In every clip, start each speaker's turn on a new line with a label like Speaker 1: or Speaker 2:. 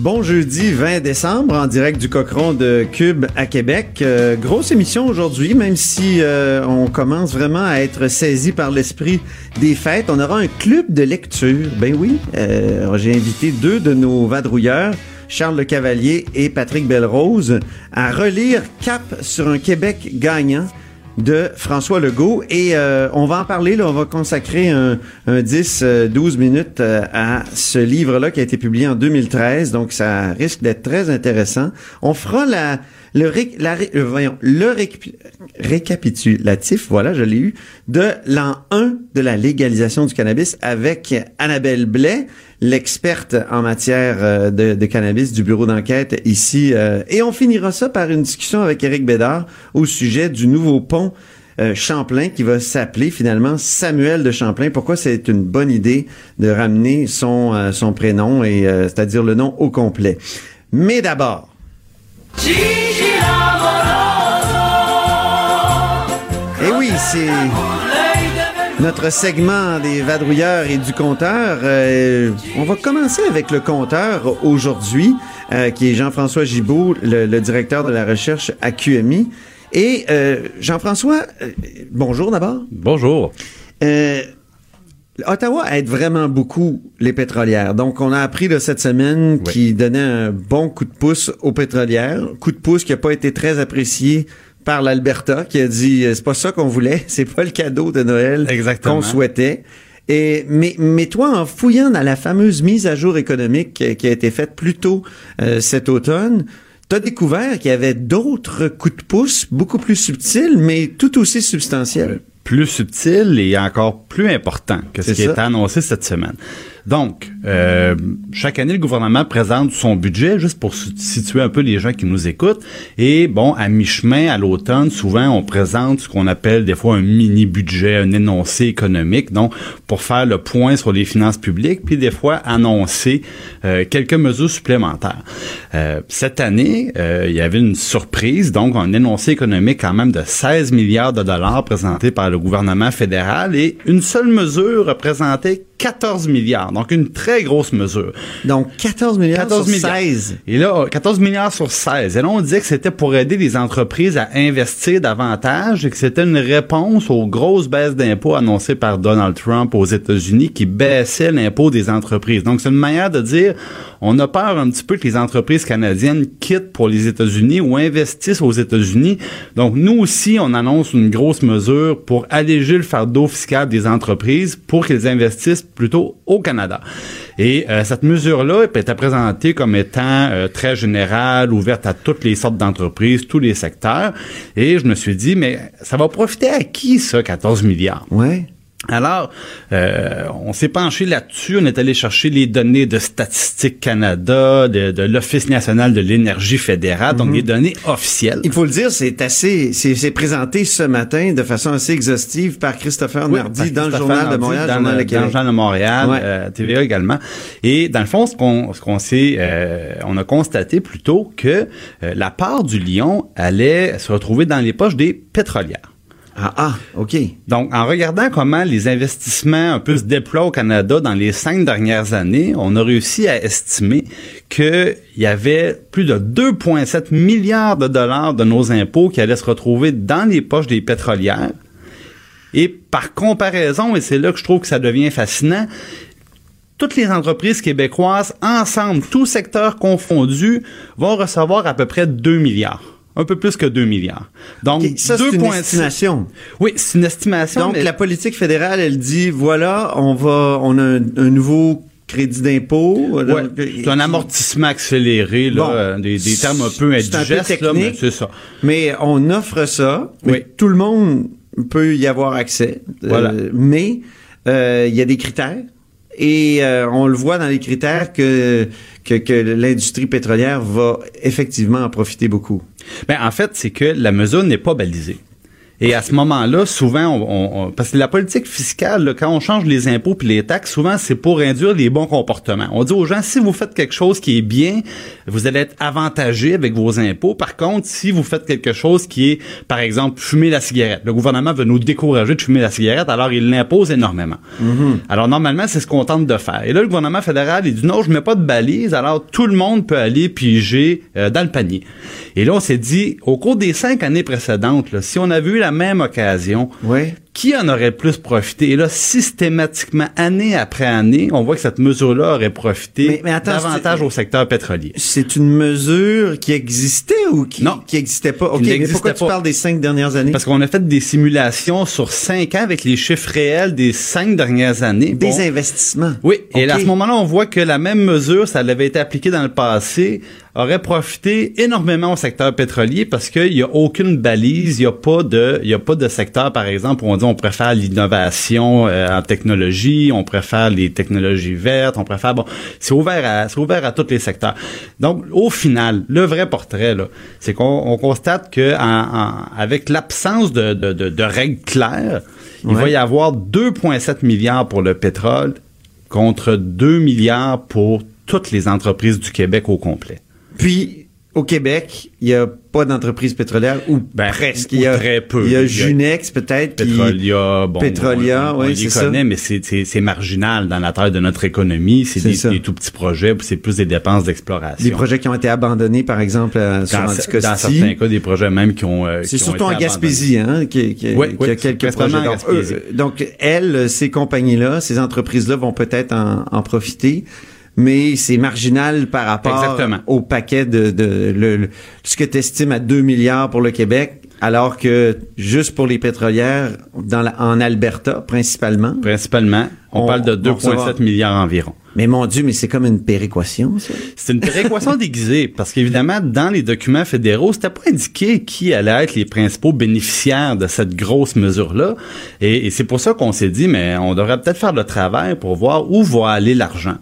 Speaker 1: Bon jeudi 20 décembre en direct du Cochon de Cube à Québec. Euh, grosse émission aujourd'hui, même si euh, on commence vraiment à être saisi par l'esprit des fêtes. On aura un club de lecture. Ben oui, euh, j'ai invité deux de nos vadrouilleurs. Charles Le Cavalier et Patrick Belrose à relire Cap sur un Québec gagnant de François Legault. Et euh, on va en parler là, on va consacrer un, un 10 euh, 12 minutes euh, à ce livre là qui a été publié en 2013 donc ça risque d'être très intéressant. On fera la le euh, voyons, le récapi- récapitulatif, voilà, je l'ai eu, de l'an 1 de la légalisation du cannabis avec Annabelle Blais, l'experte en matière euh, de, de cannabis du bureau d'enquête ici. euh, et on finira ça par une discussion avec Éric Bédard au sujet du nouveau pont euh, Champlain qui va s'appeler finalement Samuel de Champlain. Pourquoi c'est une bonne idée de ramener son, son prénom, et euh, c'est-à-dire le nom au complet? Mais d'abord, Eh oui, c'est notre segment des vadrouilleurs et du compteur. Euh, on va commencer avec le compteur aujourd'hui, euh, qui est Jean-François Gibault, le, le directeur de la recherche à QMI. Et euh, Jean-François, euh, bonjour d'abord.
Speaker 2: Bonjour.
Speaker 1: Euh, Ottawa aide vraiment beaucoup les pétrolières. Donc, on a appris de cette semaine
Speaker 2: Oui.
Speaker 1: qui donnait un bon coup de pouce aux pétrolières. Coup de pouce qui n'a pas été très apprécié par l'Alberta, qui a dit euh, c'est pas ça qu'on voulait, c'est pas le cadeau de Noël
Speaker 2: Exactement.
Speaker 1: qu'on souhaitait. Et, mais, mais toi, en fouillant dans la fameuse mise à jour économique qui, qui a été faite plus tôt euh, cet automne, tu as découvert qu'il y avait d'autres coups de pouce beaucoup plus subtils, mais tout aussi substantiels.
Speaker 2: Plus subtil et encore plus important que ce qui
Speaker 1: ça.
Speaker 2: est annoncé cette semaine. Donc, euh, chaque année, le gouvernement présente son budget, juste pour situer un peu les gens qui nous écoutent. Et bon, à mi-chemin, à l'automne, souvent, on présente ce qu'on appelle des fois un mini-budget, un énoncé économique, donc pour faire le point sur les finances publiques, puis des fois annoncer euh, quelques mesures supplémentaires. Euh, cette année, il y avait une surprise, donc un énoncé économique quand même de 16 milliards de dollars présenté par le gouvernement fédéral et une seule mesure représentait 14 milliards, donc une très grosse mesure.
Speaker 1: Donc, 14 milliards
Speaker 2: 14
Speaker 1: sur
Speaker 2: milliards.
Speaker 1: 16.
Speaker 2: Et là, 14 milliards sur 16. Et là, on disait que c'était pour aider les entreprises à investir davantage et que c'était une réponse aux grosses baisses d'impôts annoncées par Donald Trump aux États-Unis qui baissait l'impôt des entreprises. Donc, c'est une manière de dire, on a peur un petit peu que les entreprises canadiennes quittent pour les États-Unis ou investissent aux États-Unis. Donc, nous aussi, on annonce une grosse mesure pour alléger le fardeau fiscal des entreprises pour qu'elles investissent plutôt au Canada. Et euh, cette mesure-là était présentée comme étant euh, très générale, ouverte à toutes les sortes d'entreprises, tous les secteurs. Et je me suis dit, mais ça va profiter à qui, ça, 14 milliards?
Speaker 1: Ouais.
Speaker 2: Alors, euh, on s'est penché là-dessus. On est allé chercher les données de Statistique Canada, de, de l'Office national de l'énergie fédérale, donc des données officielles.
Speaker 1: Il faut le dire, c'est assez, c'est c'est présenté ce matin de façon assez exhaustive par Christopher
Speaker 2: Oui,
Speaker 1: Nardi
Speaker 2: par
Speaker 1: dans le Journal de Montréal,
Speaker 2: dans,
Speaker 1: Journal
Speaker 2: le, dans le Journal de Montréal,
Speaker 1: Ouais.
Speaker 2: euh, TVA également. Et dans le fond, ce qu'on ce qu'on s'est, euh, on a constaté plutôt que euh, la part du lion allait se retrouver dans les poches des pétrolières.
Speaker 1: Ah, ah, OK.
Speaker 2: Donc, en regardant comment les investissements un peu se déploient au Canada dans les cinq dernières années, on a réussi à estimer qu'il y avait plus de 2,7 milliards de dollars de nos impôts qui allaient se retrouver dans les poches des pétrolières. Et par comparaison, et c'est là que je trouve que ça devient fascinant, toutes les entreprises québécoises, ensemble, tous secteurs confondus, vont recevoir à peu près 2 milliards. Un peu plus que 2 milliards. Donc,
Speaker 1: ça, c'est une
Speaker 2: 2,6
Speaker 1: estimation.
Speaker 2: Oui, c'est une estimation.
Speaker 1: Donc,
Speaker 2: mais-
Speaker 1: la politique fédérale, elle dit, voilà, on va, on a un, un nouveau crédit d'impôt.
Speaker 2: Ouais, c'est un amortissement accéléré, là,
Speaker 1: Bon.
Speaker 2: euh, des, des termes un peu
Speaker 1: C'est un peu
Speaker 2: indigestes, là, mais c'est ça.
Speaker 1: Mais on offre ça. mais
Speaker 2: Oui.
Speaker 1: Tout le monde peut y avoir accès. Euh, mais euh, il y a des critères. Et euh, on le voit dans les critères que, que, que l'industrie pétrolière va effectivement en profiter beaucoup.
Speaker 2: Ben, en fait, c'est que la mesure n'est pas balisée. Et à ce moment-là, souvent, on, on- parce que la politique fiscale, là, quand on change les impôts puis les taxes, souvent c'est pour induire les bons comportements. On dit aux gens, si vous faites quelque chose qui est bien, vous allez être avantagé avec vos impôts. Par contre, si vous faites quelque chose qui est, par exemple, fumer la cigarette, le gouvernement veut nous décourager de fumer la cigarette, alors il l'impose énormément. Alors normalement, c'est ce qu'on tente de faire. Et là, le gouvernement fédéral, il dit non, je mets pas de balise, alors tout le monde peut aller piger euh, dans le panier. Et là, on s'est dit, au cours des cinq années précédentes, là, si on avait eu la même occasion,
Speaker 1: Oui.
Speaker 2: Qui en aurait le plus profité? Et là, systématiquement, année après année, on voit que cette mesure-là aurait profité
Speaker 1: Mais- mais attends,
Speaker 2: davantage au secteur pétrolier.
Speaker 1: C'est une mesure qui existait ou qui
Speaker 2: Non.
Speaker 1: qui existait pas? OK,
Speaker 2: Qui
Speaker 1: mais
Speaker 2: n'existait
Speaker 1: pourquoi tu parles des cinq dernières années?
Speaker 2: Parce qu'on a fait des simulations sur cinq ans avec les chiffres réels des cinq dernières années.
Speaker 1: des
Speaker 2: Bon.
Speaker 1: investissements.
Speaker 2: Oui, et à ce moment-là, on voit que la même mesure, ça avait été appliquée dans le passé, aurait profité énormément au secteur pétrolier parce qu'il n'y a aucune balise, il n'y a pas de, il y a pas de secteur, par exemple, où on dit on préfère l'innovation euh, en technologie, on préfère les technologies vertes, on préfère, bon, c'est ouvert à, c'est ouvert à tous les secteurs. Donc, au final, le vrai portrait, là, c'est qu'on on constate que en- en- avec l'absence de, de, de, de règles claires, il va y avoir 2,7 milliards pour le pétrole contre 2 milliards pour toutes les entreprises du Québec au complet.
Speaker 1: Puis, au Québec, il n'y a pas d'entreprise pétrolière, ou
Speaker 2: Ben,
Speaker 1: presque. Il y a,
Speaker 2: très peu.
Speaker 1: Il y a Junex, peut-être.
Speaker 2: Petrolia, bon,
Speaker 1: Petrolia,
Speaker 2: on, on
Speaker 1: oui, c'est ça.
Speaker 2: connaît, mais c'est, c'est, c'est marginal dans la taille de notre économie. C'est, des, des tout petits projets, c'est plus des dépenses d'exploration.
Speaker 1: Des projets qui ont été abandonnés, par exemple, à- sur
Speaker 2: dans, dans
Speaker 1: Anticosti.
Speaker 2: certains cas, des projets même qui ont. euh,
Speaker 1: C'est
Speaker 2: qui ont
Speaker 1: surtout en
Speaker 2: été
Speaker 1: Gaspésie, hein, qui, qui-
Speaker 2: Oui,
Speaker 1: qui
Speaker 2: oui,
Speaker 1: a quelques projets.
Speaker 2: en
Speaker 1: Donc, eux, donc, elles, ces compagnies-là, ces entreprises-là vont peut-être en, en profiter, mais c'est marginal par rapport
Speaker 2: Exactement.
Speaker 1: au paquet de, de le- le- ce que tu estimes à 2 milliards pour le Québec, alors que juste pour les pétrolières, dans la- en Alberta principalement.
Speaker 2: Principalement, on,
Speaker 1: On-
Speaker 2: parle de
Speaker 1: on va recevoir-
Speaker 2: 2,7 milliards environ.
Speaker 1: Mais mon Dieu, mais c'est comme une péréquation, ça.
Speaker 2: C'est une péréquation déguisée parce qu'évidemment, dans les documents fédéraux, c'était pas indiqué qui allait être les principaux bénéficiaires de cette grosse mesure-là. Et, et c'est pour ça qu'on s'est dit, mais on devrait peut-être faire le travail pour voir où va aller l'argent.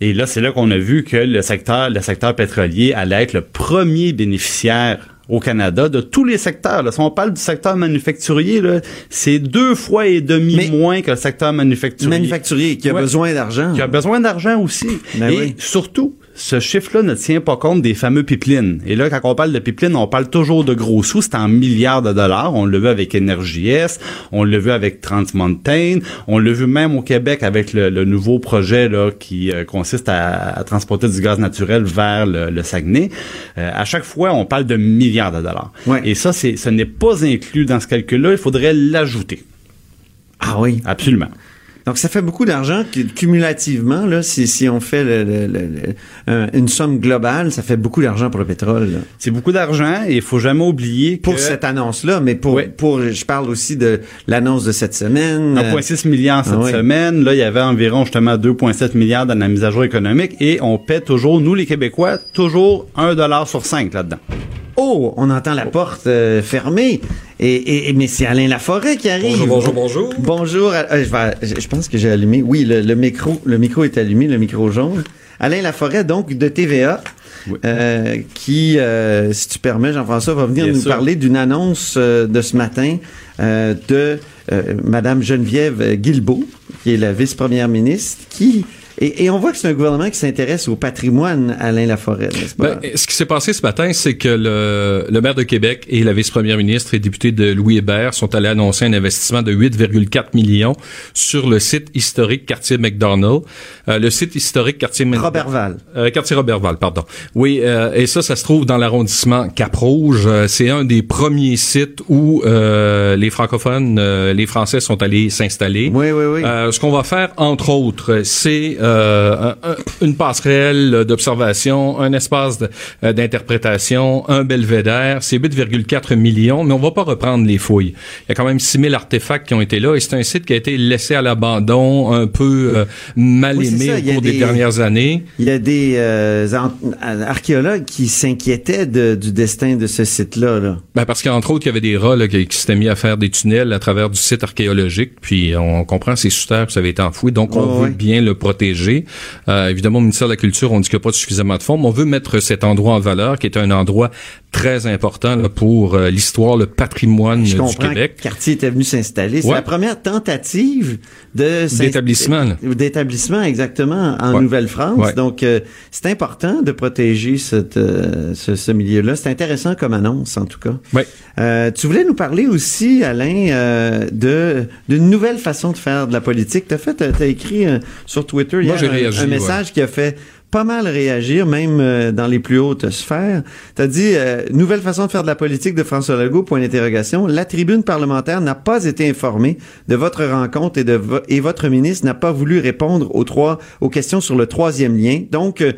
Speaker 2: Et là, c'est là qu'on a vu que le secteur, le secteur pétrolier allait être le premier bénéficiaire au Canada de tous les secteurs. Là. Si on parle du secteur manufacturier, là, c'est deux fois et demi
Speaker 1: Mais-
Speaker 2: moins que le secteur manufacturier.
Speaker 1: Manufacturier qui a
Speaker 2: Ouais.
Speaker 1: besoin d'argent.
Speaker 2: Qui a besoin d'argent aussi.
Speaker 1: Ben
Speaker 2: et
Speaker 1: oui.
Speaker 2: surtout, ce chiffre-là ne tient pas compte des fameux pipelines. Et là, quand on parle de pipelines, on parle toujours de gros sous. C'est en milliards de dollars. On l'a vu avec EnergyS, on l'a vu avec Trans Mountain, on l'a vu même au Québec avec le, le nouveau projet là qui euh, consiste à, à transporter du gaz naturel vers le, le Saguenay. Euh, à chaque fois, on parle de milliards de dollars.
Speaker 1: Ouais.
Speaker 2: Et ça, c'est, ce n'est pas inclus dans ce calcul-là. Il faudrait l'ajouter.
Speaker 1: Ah oui.
Speaker 2: Absolument.
Speaker 1: Donc, ça fait beaucoup d'argent cumulativement, là, si, si on fait le- le- le- le- un- une somme globale, ça fait beaucoup d'argent pour le pétrole.
Speaker 2: C'est beaucoup d'argent et il faut jamais oublier que
Speaker 1: Pour cette annonce-là, mais pour,
Speaker 2: Oui.
Speaker 1: pour, je parle aussi de l'annonce de cette semaine. euh,
Speaker 2: 1,6 milliard cette
Speaker 1: Ah oui.
Speaker 2: semaine. Là, il y avait environ justement 2,7 milliards dans la mise à jour économique et on paie toujours, nous les Québécois, toujours un dollar sur cinq là-dedans.
Speaker 1: Oh, on entend la porte euh, fermée. Et, et, et- mais c'est Alain Laforêt qui arrive.
Speaker 3: Bonjour, bonjour, bonjour.
Speaker 1: Bonjour. euh, je, vais- je- je pense que j'ai allumé. Oui, le, le micro, le micro est allumé, le micro jaune. Alain Laforêt, donc de TVA,
Speaker 2: Oui.
Speaker 1: euh, qui, euh, si tu permets, Jean-François, va venir
Speaker 2: Bien
Speaker 1: nous
Speaker 2: sûr.
Speaker 1: parler d'une annonce euh, de ce matin euh, de euh, Madame Geneviève Guilbeault, qui est la vice-première ministre, qui et, et on voit que c'est un gouvernement qui s'intéresse au patrimoine, Alain Laforêt, n'est-ce pas?
Speaker 3: Ben, ce qui s'est passé ce matin, c'est que le, le maire de Québec et la vice-première ministre et député de Louis Hébert sont allés annoncer un investissement de 8,4 millions sur le site historique quartier McDonald. Euh, le site historique quartier
Speaker 1: Robertval.
Speaker 3: Euh, quartier Robertval, pardon. Oui, euh, et ça, ça se trouve dans l'arrondissement Cap-Rouge. Euh, c'est un des premiers sites où euh, les francophones, euh, les Français sont allés s'installer.
Speaker 1: Oui, oui, oui.
Speaker 3: Euh, ce qu'on va faire, entre autres, c'est euh, un- un- une passerelle d'observation, un espace euh, d'interprétation, un belvédère. C'est 8,4 millions, mais on va pas reprendre les fouilles. Il y a quand même 6000 artefacts qui ont été là et c'est un site qui a été laissé à l'abandon, un peu euh, mal
Speaker 1: Oui,
Speaker 3: aimé au cours des
Speaker 1: des-
Speaker 3: dernières années.
Speaker 1: Il y a des euh, archéologues qui s'inquiétaient de- du destin de ce site-là. Là.
Speaker 3: Ben parce qu'entre autres, il y avait des rats là, qui, qui s'étaient mis à faire des tunnels à travers du site archéologique. Puis on comprend c'est sous terre que ça avait été enfoui, donc on veut
Speaker 1: ouais.
Speaker 3: bien le protéger. Euh, évidemment, au ministère de la Culture, on dit qu'il n'y a pas suffisamment de fonds, mais on veut mettre cet endroit en valeur, qui est un endroit très important là, pour euh, l'histoire, le patrimoine
Speaker 1: Je
Speaker 3: du Québec.
Speaker 1: que Cartier était venu s'installer. C'est
Speaker 3: Ouais.
Speaker 1: la première tentative de
Speaker 3: D'établissement.
Speaker 1: D'établissement, exactement, en
Speaker 3: Ouais.
Speaker 1: Nouvelle-France.
Speaker 3: Ouais.
Speaker 1: Donc, euh, c'est important de protéger cette, ce, ce milieu-là. C'est intéressant comme annonce, en tout cas. Tu voulais nous parler aussi, Alain, de d'une nouvelle façon de faire de la politique. T'as fait, t'as, écrit euh, sur Twitter
Speaker 3: Moi,
Speaker 1: hier un-
Speaker 3: réagi,
Speaker 1: un, message qui a fait pas mal réagir, même euh, dans les plus hautes sphères. T'as dit euh, nouvelle façon de faire de la politique de François Legault. Point d'interrogation. La tribune parlementaire n'a pas été informée de votre rencontre et de vo- et votre ministre n'a pas voulu répondre aux trois aux questions sur le troisième lien. Donc euh,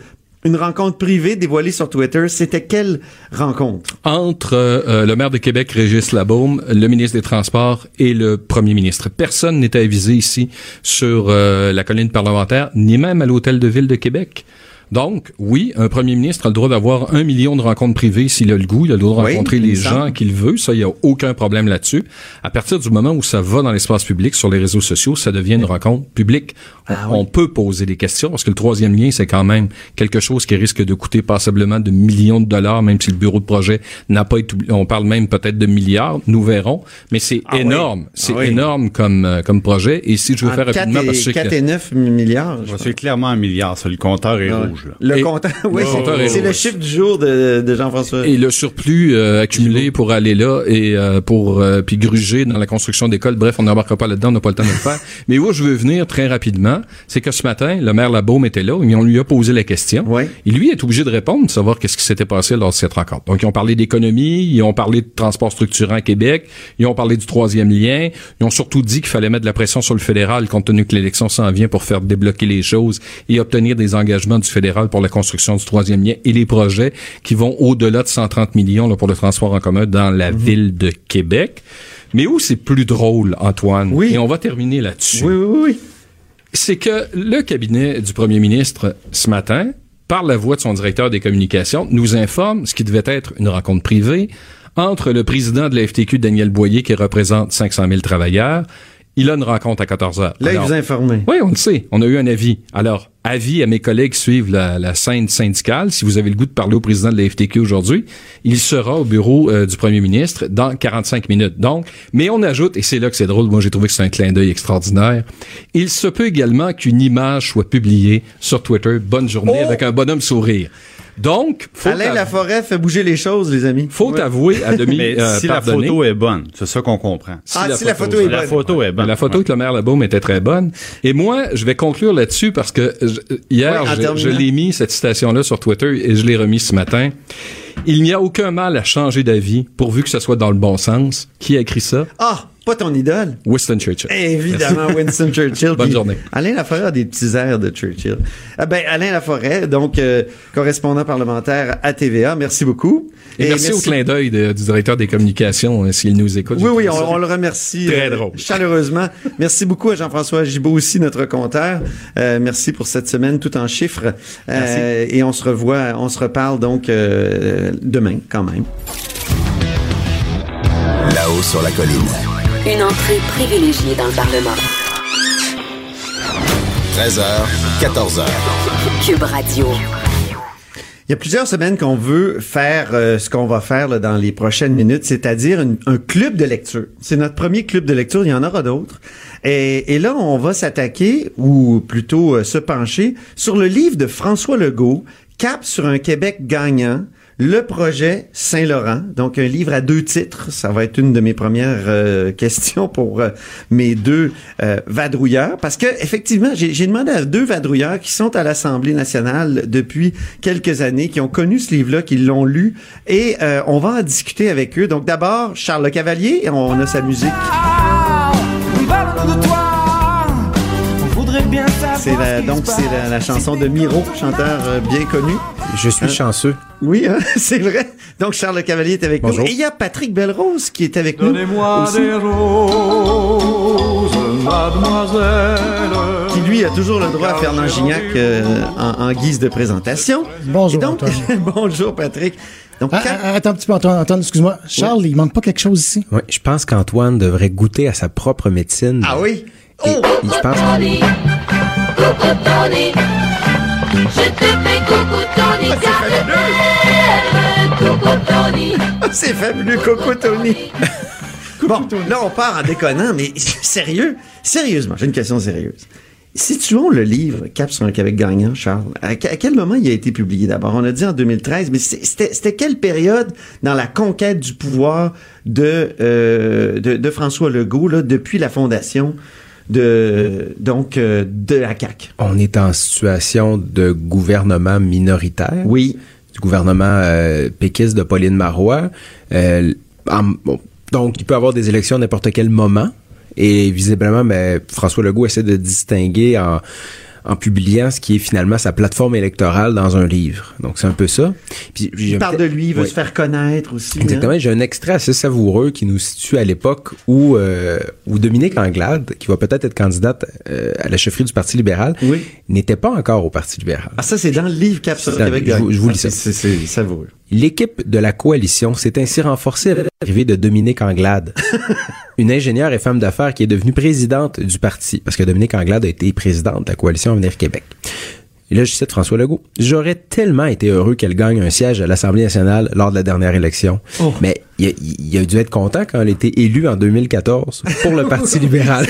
Speaker 1: une rencontre privée dévoilée sur Twitter, c'était quelle rencontre?
Speaker 3: entre euh, le maire de Québec, Régis Labaume, le ministre des Transports et le premier ministre. Personne n'était avisé ici sur euh, la colline parlementaire, ni même à l'hôtel de ville de Québec. Donc, oui, un premier ministre a le droit d'avoir un million de rencontres privées s'il a le goût. Il a le droit de
Speaker 1: Oui,
Speaker 3: rencontrer les gens qu'il veut. Ça, il n'y a aucun problème là-dessus. À partir du moment où ça va dans l'espace public, sur les réseaux sociaux, ça devient une rencontre publique. On,
Speaker 1: Ah oui.
Speaker 3: on peut poser des questions parce que le troisième lien, c'est quand même quelque chose qui risque de coûter passablement de millions de dollars, même si le bureau de projet n'a pas été, on parle même peut-être de milliards, nous verrons. Mais c'est
Speaker 1: Ah oui.
Speaker 3: énorme.
Speaker 1: Ah
Speaker 3: C'est
Speaker 1: oui.
Speaker 3: énorme comme, euh, comme projet. Et si je veux faire
Speaker 1: 4
Speaker 3: rapidement,
Speaker 1: et,
Speaker 3: parce que
Speaker 1: 4 et 9 milliards.
Speaker 2: C'est clairement un milliard, ça. Le compteur est
Speaker 1: Ouais.
Speaker 2: Rouge. Là.
Speaker 1: Le
Speaker 3: Et-
Speaker 1: compteur, oui,
Speaker 3: Le
Speaker 1: c'est- le chiffre du jour de, de Jean-François.
Speaker 3: Et le surplus euh, accumulé pour aller là et euh, pour euh, puis gruger dans la construction d'écoles. Bref, on n'embarquera pas là-dedans, on n'a pas le temps de le faire. Mais où je veux venir très rapidement, c'est que ce matin, le maire Labaume était là et on lui a posé la question.
Speaker 1: Ouais.
Speaker 3: Et lui est obligé de répondre, de savoir qu'est-ce qui s'était passé lors de cette rencontre. Donc, ils ont parlé d'économie, ils ont parlé de transport structurant à Québec, ils ont parlé du troisième lien, ils ont surtout dit qu'il fallait mettre de la pression sur le fédéral compte tenu que l'élection s'en vient pour faire débloquer les choses et obtenir des engagements du fédéral pour la construction du troisième lien et les projets qui vont au-delà de 130 millions là, pour le transport en commun dans la ville de Québec. Mais où c'est plus drôle, Antoine,
Speaker 1: Oui.
Speaker 3: et on va terminer là-dessus
Speaker 1: Oui, oui, oui.
Speaker 3: c'est que le cabinet du premier ministre, ce matin, par la voix de son directeur des communications, nous informe ce qui devait être une rencontre privée entre le président de la FTQ, Daniel Boyer, qui représente 500 000 travailleurs. Il a une rencontre à 14 heures.
Speaker 1: Là, il vous a informé.
Speaker 3: oui, on le sait. On a eu un avis. Alors, avis à mes collègues qui suivent la, la scène syndicale. Si vous avez le goût de parler au président de la FTQ aujourd'hui, il sera au bureau euh, du premier ministre dans 45 minutes. Donc, mais on ajoute, et c'est là que c'est drôle, moi j'ai trouvé que c'est un clin d'œil extraordinaire, il se peut également qu'une image soit publiée sur Twitter, bonne journée,
Speaker 1: Oh!
Speaker 3: avec un bonhomme sourire. Donc, faut,
Speaker 1: Alain Laforêt fait bouger les choses, les amis.
Speaker 3: faut
Speaker 1: Ouais.
Speaker 3: avouer à demi
Speaker 2: Mais
Speaker 3: euh,
Speaker 2: si la photo est bonne, c'est ça qu'on comprend.
Speaker 1: Ah, si la photo est
Speaker 2: La
Speaker 1: bonne.
Speaker 2: photo est bonne.
Speaker 3: La photo
Speaker 2: Ouais.
Speaker 3: avec le maire Labaume était très bonne. Et moi, je vais conclure là-dessus parce que je- hier,
Speaker 1: Oui, en
Speaker 3: je- je, l'ai mis, cette citation-là, sur Twitter et je l'ai remis ce matin. Il n'y a aucun mal à changer d'avis pourvu que ce soit dans le bon sens. Qui a écrit ça?
Speaker 1: Ah, pas ton idole.
Speaker 3: Winston Churchill.
Speaker 1: Évidemment, Winston Churchill.
Speaker 3: Bonne journée.
Speaker 1: Alain Laforêt a des petits airs de Churchill. Ah ben, Alain Laforêt, donc euh, correspondant parlementaire à TVA. Merci beaucoup.
Speaker 3: Et, merci, au clin d'œil du directeur des communications, euh, s'il nous écoute.
Speaker 1: Oui, oui, on, le remercie
Speaker 3: Très
Speaker 1: euh,
Speaker 3: drôle.
Speaker 1: chaleureusement. Merci beaucoup à Jean-François Gibault aussi, notre compteur. Euh, merci pour cette semaine tout en chiffres. Euh, et on se revoit, on se reparle donc euh, demain quand même.
Speaker 4: Là-haut sur la colline.
Speaker 5: Une entrée privilégiée dans le Parlement.
Speaker 4: 13h, 14h.
Speaker 5: Cube Radio.
Speaker 1: Il y a plusieurs semaines qu'on veut faire euh, ce qu'on va faire là, dans les prochaines minutes, c'est-à-dire un club de lecture. C'est notre premier club de lecture, il y en aura d'autres. Et, et là, on va s'attaquer, ou plutôt euh, se pencher, sur le livre de François Legault, Cap sur un Québec gagnant, le projet Saint-Laurent, donc un livre à deux titres. Ça va être une de mes premières euh, questions pour euh, mes deux euh, vadrouilleurs, parce que effectivement, j'ai demandé à deux vadrouilleurs qui sont à l'Assemblée nationale depuis quelques années, qui ont connu ce livre-là, qui l'ont lu, et euh, on va en discuter avec eux. Donc d'abord, Charles Le Cavalier, on a sa musique.
Speaker 6: Toi,
Speaker 1: C'est la, donc c'est la, la chanson de Miro, chanteur euh, bien connu.
Speaker 6: Je suis chanceux.
Speaker 1: Oui, hein, c'est vrai. Donc Charles Le Cavalier est avec
Speaker 6: Bonjour.
Speaker 1: nous. Et il y a Patrick Belrose qui est avec nous. aussi, qui lui a toujours le droit à Fernand Gignac euh, en, en guise de présentation.
Speaker 7: Bonjour,
Speaker 1: Et donc,
Speaker 7: Antoine.
Speaker 1: bonjour Patrick. Donc,
Speaker 7: Ah,
Speaker 1: quand-
Speaker 7: ah, attends un petit peu, Antoine, Antoine, excuse-moi. Charles, il manque pas quelque chose ici?
Speaker 6: Oui, je pense qu'Antoine devrait goûter à sa propre médecine.
Speaker 1: ah oui?
Speaker 6: Et,
Speaker 1: Oh!
Speaker 6: et je pense
Speaker 8: Tony, coucou Tony, je te fais coucou Tony, car je t'aime, coucou Tony.
Speaker 1: C'est fabuleux, Coco Tony. bon, là, on part en déconnant, mais sérieux, sérieusement, j'ai une question sérieuse. Situons le livre Cap sur un Québec gagnant, Charles. À, que- à quel moment il a été publié d'abord? On a dit en 2013, mais c'était c'était quelle période dans la conquête du pouvoir de, euh, de, de François Legault, là, depuis la fondation de, donc, euh, de la CAQ?
Speaker 6: on est en situation de gouvernement minoritaire.
Speaker 1: Oui.
Speaker 6: Du gouvernement euh, péquiste de Pauline Marois. Euh, en- bon, donc, il peut y avoir des élections à n'importe quel moment. Et visiblement, ben, François Legault essaie de distinguer en, en publiant ce qui est finalement sa plateforme électorale dans un livre. Donc, c'est un peu ça. Puis,
Speaker 1: Il parle de lui, il veut se faire connaître aussi. hein?
Speaker 6: Exactement. J'ai un extrait assez savoureux qui nous situe à l'époque où, euh, où Dominique Anglade, qui va peut-être être candidate euh, à la chefferie du Parti libéral,
Speaker 1: Oui.
Speaker 6: n'était pas encore au Parti libéral.
Speaker 1: Ah, ça, c'est dans le livre Cap sur Québec
Speaker 6: je vous-
Speaker 1: gagnant.
Speaker 6: je vous lis
Speaker 1: Ah,
Speaker 6: ça.
Speaker 1: C'est savoureux.
Speaker 6: L'équipe de la coalition s'est ainsi renforcée avec l'arrivée de Dominique Anglade, une ingénieure et femme d'affaires qui est devenue présidente du parti, parce que Dominique Anglade a été présidente de la coalition Avenir Québec. Et là, je cite François Legault. J'aurais tellement été heureux qu'elle gagne un siège à l'Assemblée nationale lors de la dernière élection.
Speaker 1: Oh.
Speaker 6: Mais il a, il a dû être content quand elle a été élue en 2014 pour le Parti libéral.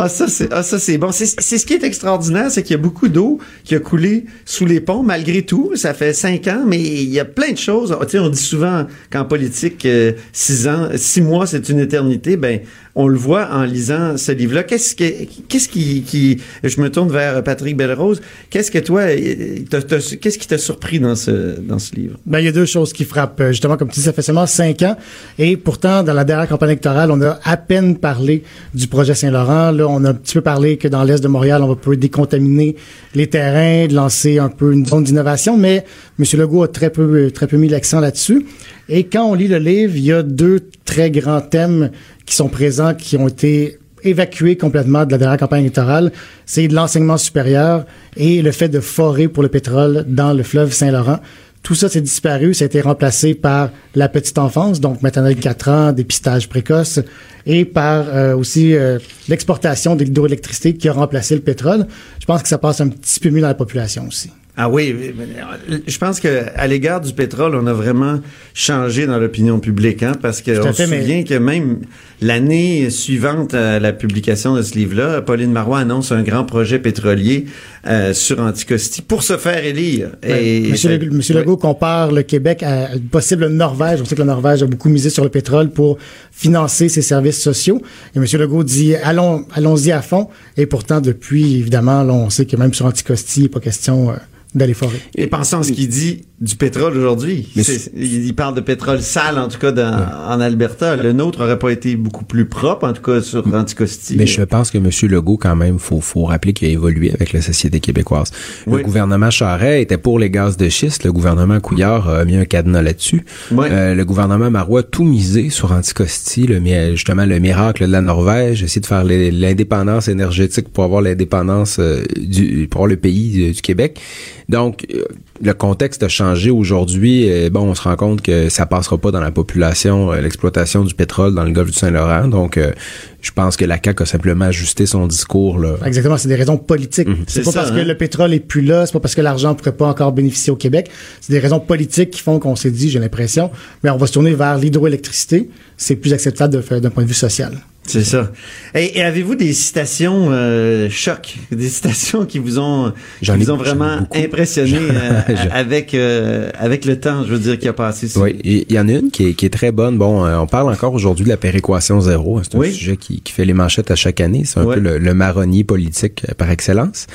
Speaker 1: Ah, ça, c'est, ah, ça, c'est bon. C'est, c'est ce qui est extraordinaire, c'est qu'il y a beaucoup d'eau qui a coulé sous les ponts, malgré tout. Ça fait cinq ans, mais il y a plein de choses. Ah, Tu sais, on dit souvent qu'en politique, euh, six ans, six mois, c'est une éternité. Ben, on le voit en lisant ce livre-là. Qu'est-ce que, qu'est-ce qui, qui, je me tourne vers Patrick Belrose. Qu'est-ce que toi, euh, t'as- t'as- qu'est-ce qui t'a surpris dans ce, dans ce livre?
Speaker 7: Ben, il y a deux choses qui frappent. Euh, Comme tu dis, ça fait seulement cinq ans. Et pourtant, dans la dernière campagne électorale, on a à peine parlé du projet Saint-Laurent. Là, on a un petit peu parlé que dans l'Est de Montréal, on va pouvoir décontaminer les terrains, lancer un peu une zone d'innovation. Mais M. Legault a très peu, très peu mis l'accent là-dessus. Et quand on lit le livre, il y a deux très grands thèmes qui sont présents, qui ont été évacués complètement de la dernière campagne électorale, c'est de l'enseignement supérieur et le fait de forer pour le pétrole dans le fleuve Saint-Laurent. Tout ça s'est disparu, ça a été remplacé par la petite enfance, donc maternelle 4 ans, dépistage précoce, et par euh, aussi euh, l'exportation de l'hydroélectricité qui a remplacé le pétrole. Je pense que ça passe un petit peu mieux dans la population aussi.
Speaker 1: Ah oui, euh, je pense que à l'égard du pétrole, on a vraiment changé dans l'opinion publique, hein, parce qu'on se
Speaker 7: mais-
Speaker 1: souvient que même l'année suivante à la publication de ce livre-là, Pauline Marois annonce un grand projet pétrolier euh, sur Anticosti pour se faire élire.
Speaker 7: Ouais. Monsieur,
Speaker 1: ça-
Speaker 7: Legault- Monsieur
Speaker 1: ouais.
Speaker 7: Legault compare le Québec à une possible Norvège. On sait que la Norvège a beaucoup misé sur le pétrole pour financer ses services sociaux. Et Monsieur Legault dit allons, allons-y à fond. Et pourtant, depuis, évidemment, là, on sait que même sur Anticosti, il n'est pas question euh, d'aller forer.
Speaker 1: Et pensons à ce qu'il dit du pétrole aujourd'hui. Il parle de pétrole sale, en tout cas, dans- en Alberta. Le nôtre aurait pas été beaucoup plus propre, en tout cas, sur Anticosti.
Speaker 6: Mais je pense que M. Legault, quand même, faut, faut rappeler qu'il a évolué avec la société québécoise. Le
Speaker 1: Oui.
Speaker 6: gouvernement Charest était pour les gaz de schiste. Le gouvernement Couillard a mis un cadenas là-dessus.
Speaker 1: Oui.
Speaker 6: Euh, le gouvernement Marois a tout misé sur Anticosti, le, justement le miracle de la Norvège, essayer de faire l'indépendance énergétique pour avoir l'indépendance euh, du pour avoir le pays euh, du Québec. Donc, euh, le contexte a changé aujourd'hui. Bon, on se rend compte que ça passera pas dans la population euh, l'exploitation du pétrole dans le golfe du Saint-Laurent. Donc, euh, je pense que la CAQ a simplement ajusté son discours là.
Speaker 7: Exactement, c'est des raisons politiques.
Speaker 1: C'est
Speaker 7: C'est pas
Speaker 1: ça,
Speaker 7: parce
Speaker 1: hein?
Speaker 7: que le pétrole est plus là, c'est pas parce que l'argent pourrait pas encore bénéficier au Québec. C'est des raisons politiques qui font qu'on s'est dit, j'ai l'impression, mais on va se tourner vers l'hydroélectricité. C'est plus acceptable de faire d'un point de vue social.
Speaker 1: C'est ça. Et, et avez-vous des citations euh, choc, des citations qui vous ont, qui vous ont vraiment impressionné euh, avec euh, avec le temps, je veux dire, qui a passé.
Speaker 6: Oui, il y en a une qui est, qui est très bonne. Bon, euh, on parle encore aujourd'hui de la péréquation zéro. C'est un
Speaker 1: Oui.
Speaker 6: sujet qui, qui fait les manchettes à chaque année. C'est un
Speaker 1: Ouais.
Speaker 6: peu le, le marronnier politique euh, par excellence.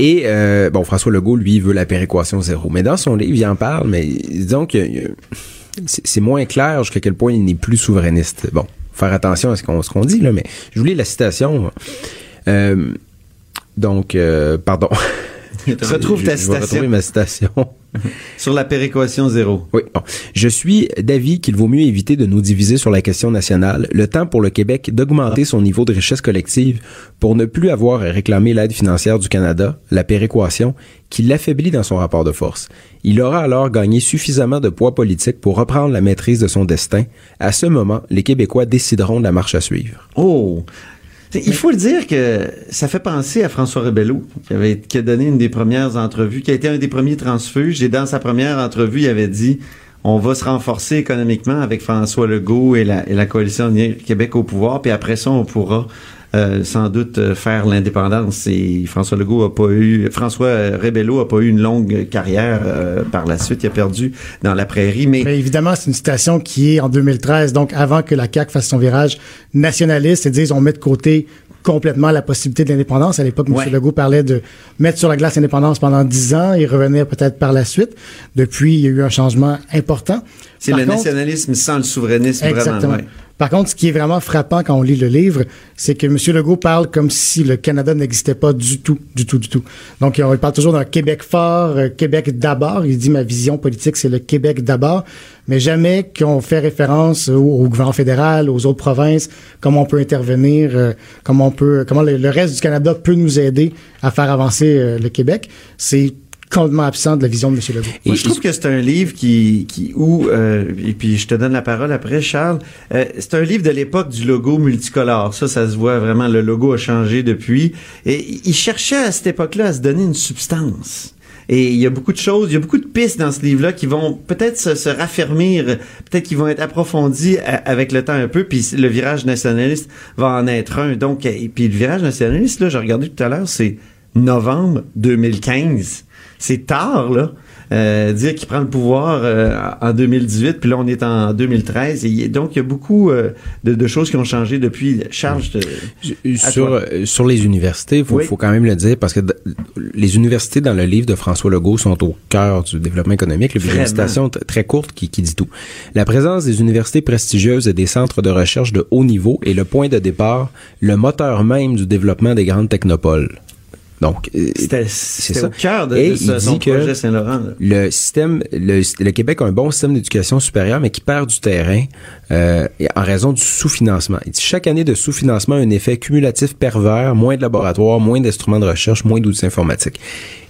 Speaker 6: Et euh, bon, François Legault, lui, veut la péréquation zéro. Mais dans son livre, il en parle, mais disons que euh, c'est c'est moins clair jusqu'à quel point il n'est plus souverainiste. Bon, faire attention à ce qu'on dit, là, mais je vous lis la citation. Euh, Donc, euh, pardon.
Speaker 1: Retrouve
Speaker 6: Je-
Speaker 1: ta
Speaker 6: je
Speaker 1: citation
Speaker 6: ma citation.
Speaker 1: sur la péréquation zéro.
Speaker 6: Oui. bon. Je suis d'avis qu'il vaut mieux éviter de nous diviser sur la question nationale, le temps pour le Québec d'augmenter son niveau de richesse collective pour ne plus avoir à réclamer l'aide financière du Canada, la péréquation, qui l'affaiblit dans son rapport de force. Il aura alors gagné suffisamment de poids politique pour reprendre la maîtrise de son destin. À ce moment, les Québécois décideront de la marche à suivre.
Speaker 1: Oh! T'sais, Il faut le dire que ça fait penser à François Rebello, qui, avait, qui a donné une des premières entrevues, qui a été un des premiers transfuges, et dans sa première entrevue, il avait dit on va se renforcer économiquement avec François Legault et la, et la coalition Québec au pouvoir, puis après ça, on pourra euh, sans doute euh, faire l'indépendance. Et François Legault a pas eu, François euh, Rebello a pas eu une longue carrière euh, par la suite. Il a perdu dans la prairie, mais
Speaker 7: Mais évidemment, c'est une citation qui est en 2013, donc avant que la CAQ fasse son virage nationaliste et dise on met de côté complètement la possibilité de l'indépendance. À l'époque,
Speaker 1: Ouais.
Speaker 7: M. Legault parlait de mettre sur la glace l'indépendance pendant dix ans et revenir peut-être par la suite. Depuis, il y a eu un changement important.
Speaker 1: c'est le
Speaker 7: contre-
Speaker 1: nationalisme sans le souverainisme
Speaker 7: Exactement.
Speaker 1: vraiment. ouais.
Speaker 7: Par contre, ce qui est vraiment frappant quand on lit le livre, c'est que M. Legault parle comme si le Canada n'existait pas du tout, du tout, du tout. Donc, il parle toujours d'un Québec fort, euh, Québec d'abord. Il dit ma vision politique, c'est le Québec d'abord, mais jamais qu'on fait référence au, gouvernement fédéral, aux autres provinces, comment on peut intervenir, euh, comment on peut, comment le, le reste du Canada peut nous aider à faire avancer euh, le Québec. C'est complètement absent de la vision de M. Legault.
Speaker 1: Moi, je trouve que c'est un livre qui, qui où, euh, et puis je te donne la parole après, Charles. euh, c'est un livre de l'époque du logo multicolore. Ça, ça se voit vraiment. Le logo a changé depuis. Et il cherchait à cette époque-là à se donner une substance. Et il y a beaucoup de choses, il y a beaucoup de pistes dans ce livre-là qui vont peut-être se, se raffermir, peut-être qu'ils vont être approfondis a- avec le temps un peu, puis le virage nationaliste va en être un. Donc, et puis le virage nationaliste, là, j'ai regardé tout à l'heure, c'est novembre 2015. C'est tard, là. Euh, dire qu'il prend le pouvoir euh, en 2018, puis là on est en 2013, et il y a- donc il y a beaucoup euh, de, de choses qui ont changé depuis. Te- À
Speaker 6: Sur, sur les universités, il faut,
Speaker 1: Oui.
Speaker 6: faut quand même le dire, parce que les universités dans le livre de François Legault sont au cœur du développement économique. A une citation très courte qui, qui dit tout. La présence des universités prestigieuses et des centres de recherche de haut niveau est le point de départ, le moteur même du développement des grandes technopoles. Donc, euh, c'est ça.
Speaker 1: au cœur de,
Speaker 6: Et
Speaker 1: de
Speaker 6: il
Speaker 1: ce- son
Speaker 6: dit que
Speaker 1: projet Saint-Laurent.
Speaker 6: le système, le, le Québec a un bon système d'éducation supérieure, mais qui perd du terrain euh, en raison du sous-financement. Il dit, chaque année de sous-financement a un effet cumulatif pervers, moins de laboratoires, moins d'instruments de recherche, moins d'outils informatiques.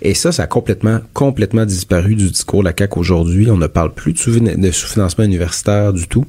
Speaker 6: Et ça, ça a complètement, complètement disparu du discours de la CAQ aujourd'hui. On ne parle plus de sous-financement universitaire du tout.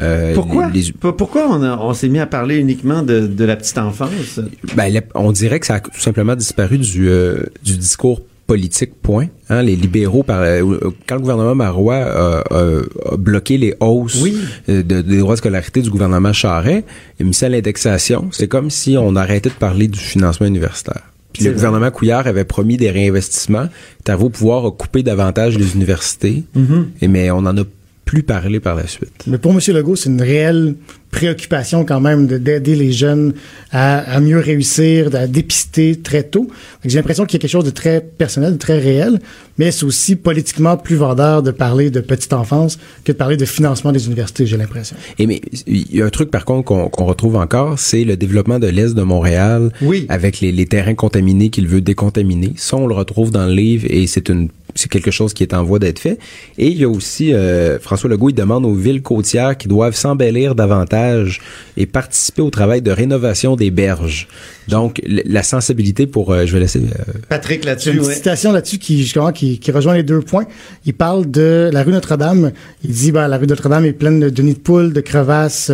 Speaker 6: Euh,
Speaker 1: Pourquoi?
Speaker 6: les-
Speaker 1: Pourquoi on, a- on s'est mis à parler uniquement de, de la petite enfance?
Speaker 6: Ben, la- on dirait que ça a tout simplement disparu du, euh, du discours politique, point. Hein, les libéraux, par, euh, quand le gouvernement Marois a, a- a bloqué les hausses
Speaker 1: Oui.
Speaker 6: de, des droits de scolarité du gouvernement Charret, il a mis ça à l'indexation. C'est comme si on arrêtait de parler du financement universitaire. Puis le
Speaker 1: vrai.
Speaker 6: gouvernement Couillard avait promis des réinvestissements. Au pouvoir a coupé davantage les universités,
Speaker 1: Mm-hmm.
Speaker 6: et, mais on en a plus parlé par la suite.
Speaker 7: Mais pour M. Legault, c'est une réelle préoccupation quand même de- d'aider les jeunes à, à mieux réussir, à dépister très tôt. J'ai l'impression qu'il y a quelque chose de très personnel, de très réel, mais c'est aussi politiquement plus vendeur de parler de petite enfance que de parler de financement des universités, j'ai l'impression.
Speaker 6: Et mais il y a un truc par contre qu'on retrouve encore, c'est le développement de l'est de Montréal
Speaker 1: Oui.
Speaker 6: avec les, les terrains contaminés qu'il veut décontaminer. Ça, on le retrouve dans le livre et c'est une c'est quelque chose qui est en voie d'être fait. Et il y a aussi euh, François Legault, il demande aux villes côtières qui doivent s'embellir davantage et participer au travail de rénovation des berges. Donc la sensibilité pour, euh, je vais laisser. euh,
Speaker 1: Patrick là-dessus,
Speaker 7: une
Speaker 1: ouais.
Speaker 7: citation là-dessus qui, justement, qui, qui rejoint les deux points. Il parle de la rue Notre-Dame. Il dit, ben, la rue Notre-Dame est pleine de, de nids de poules, de crevasses,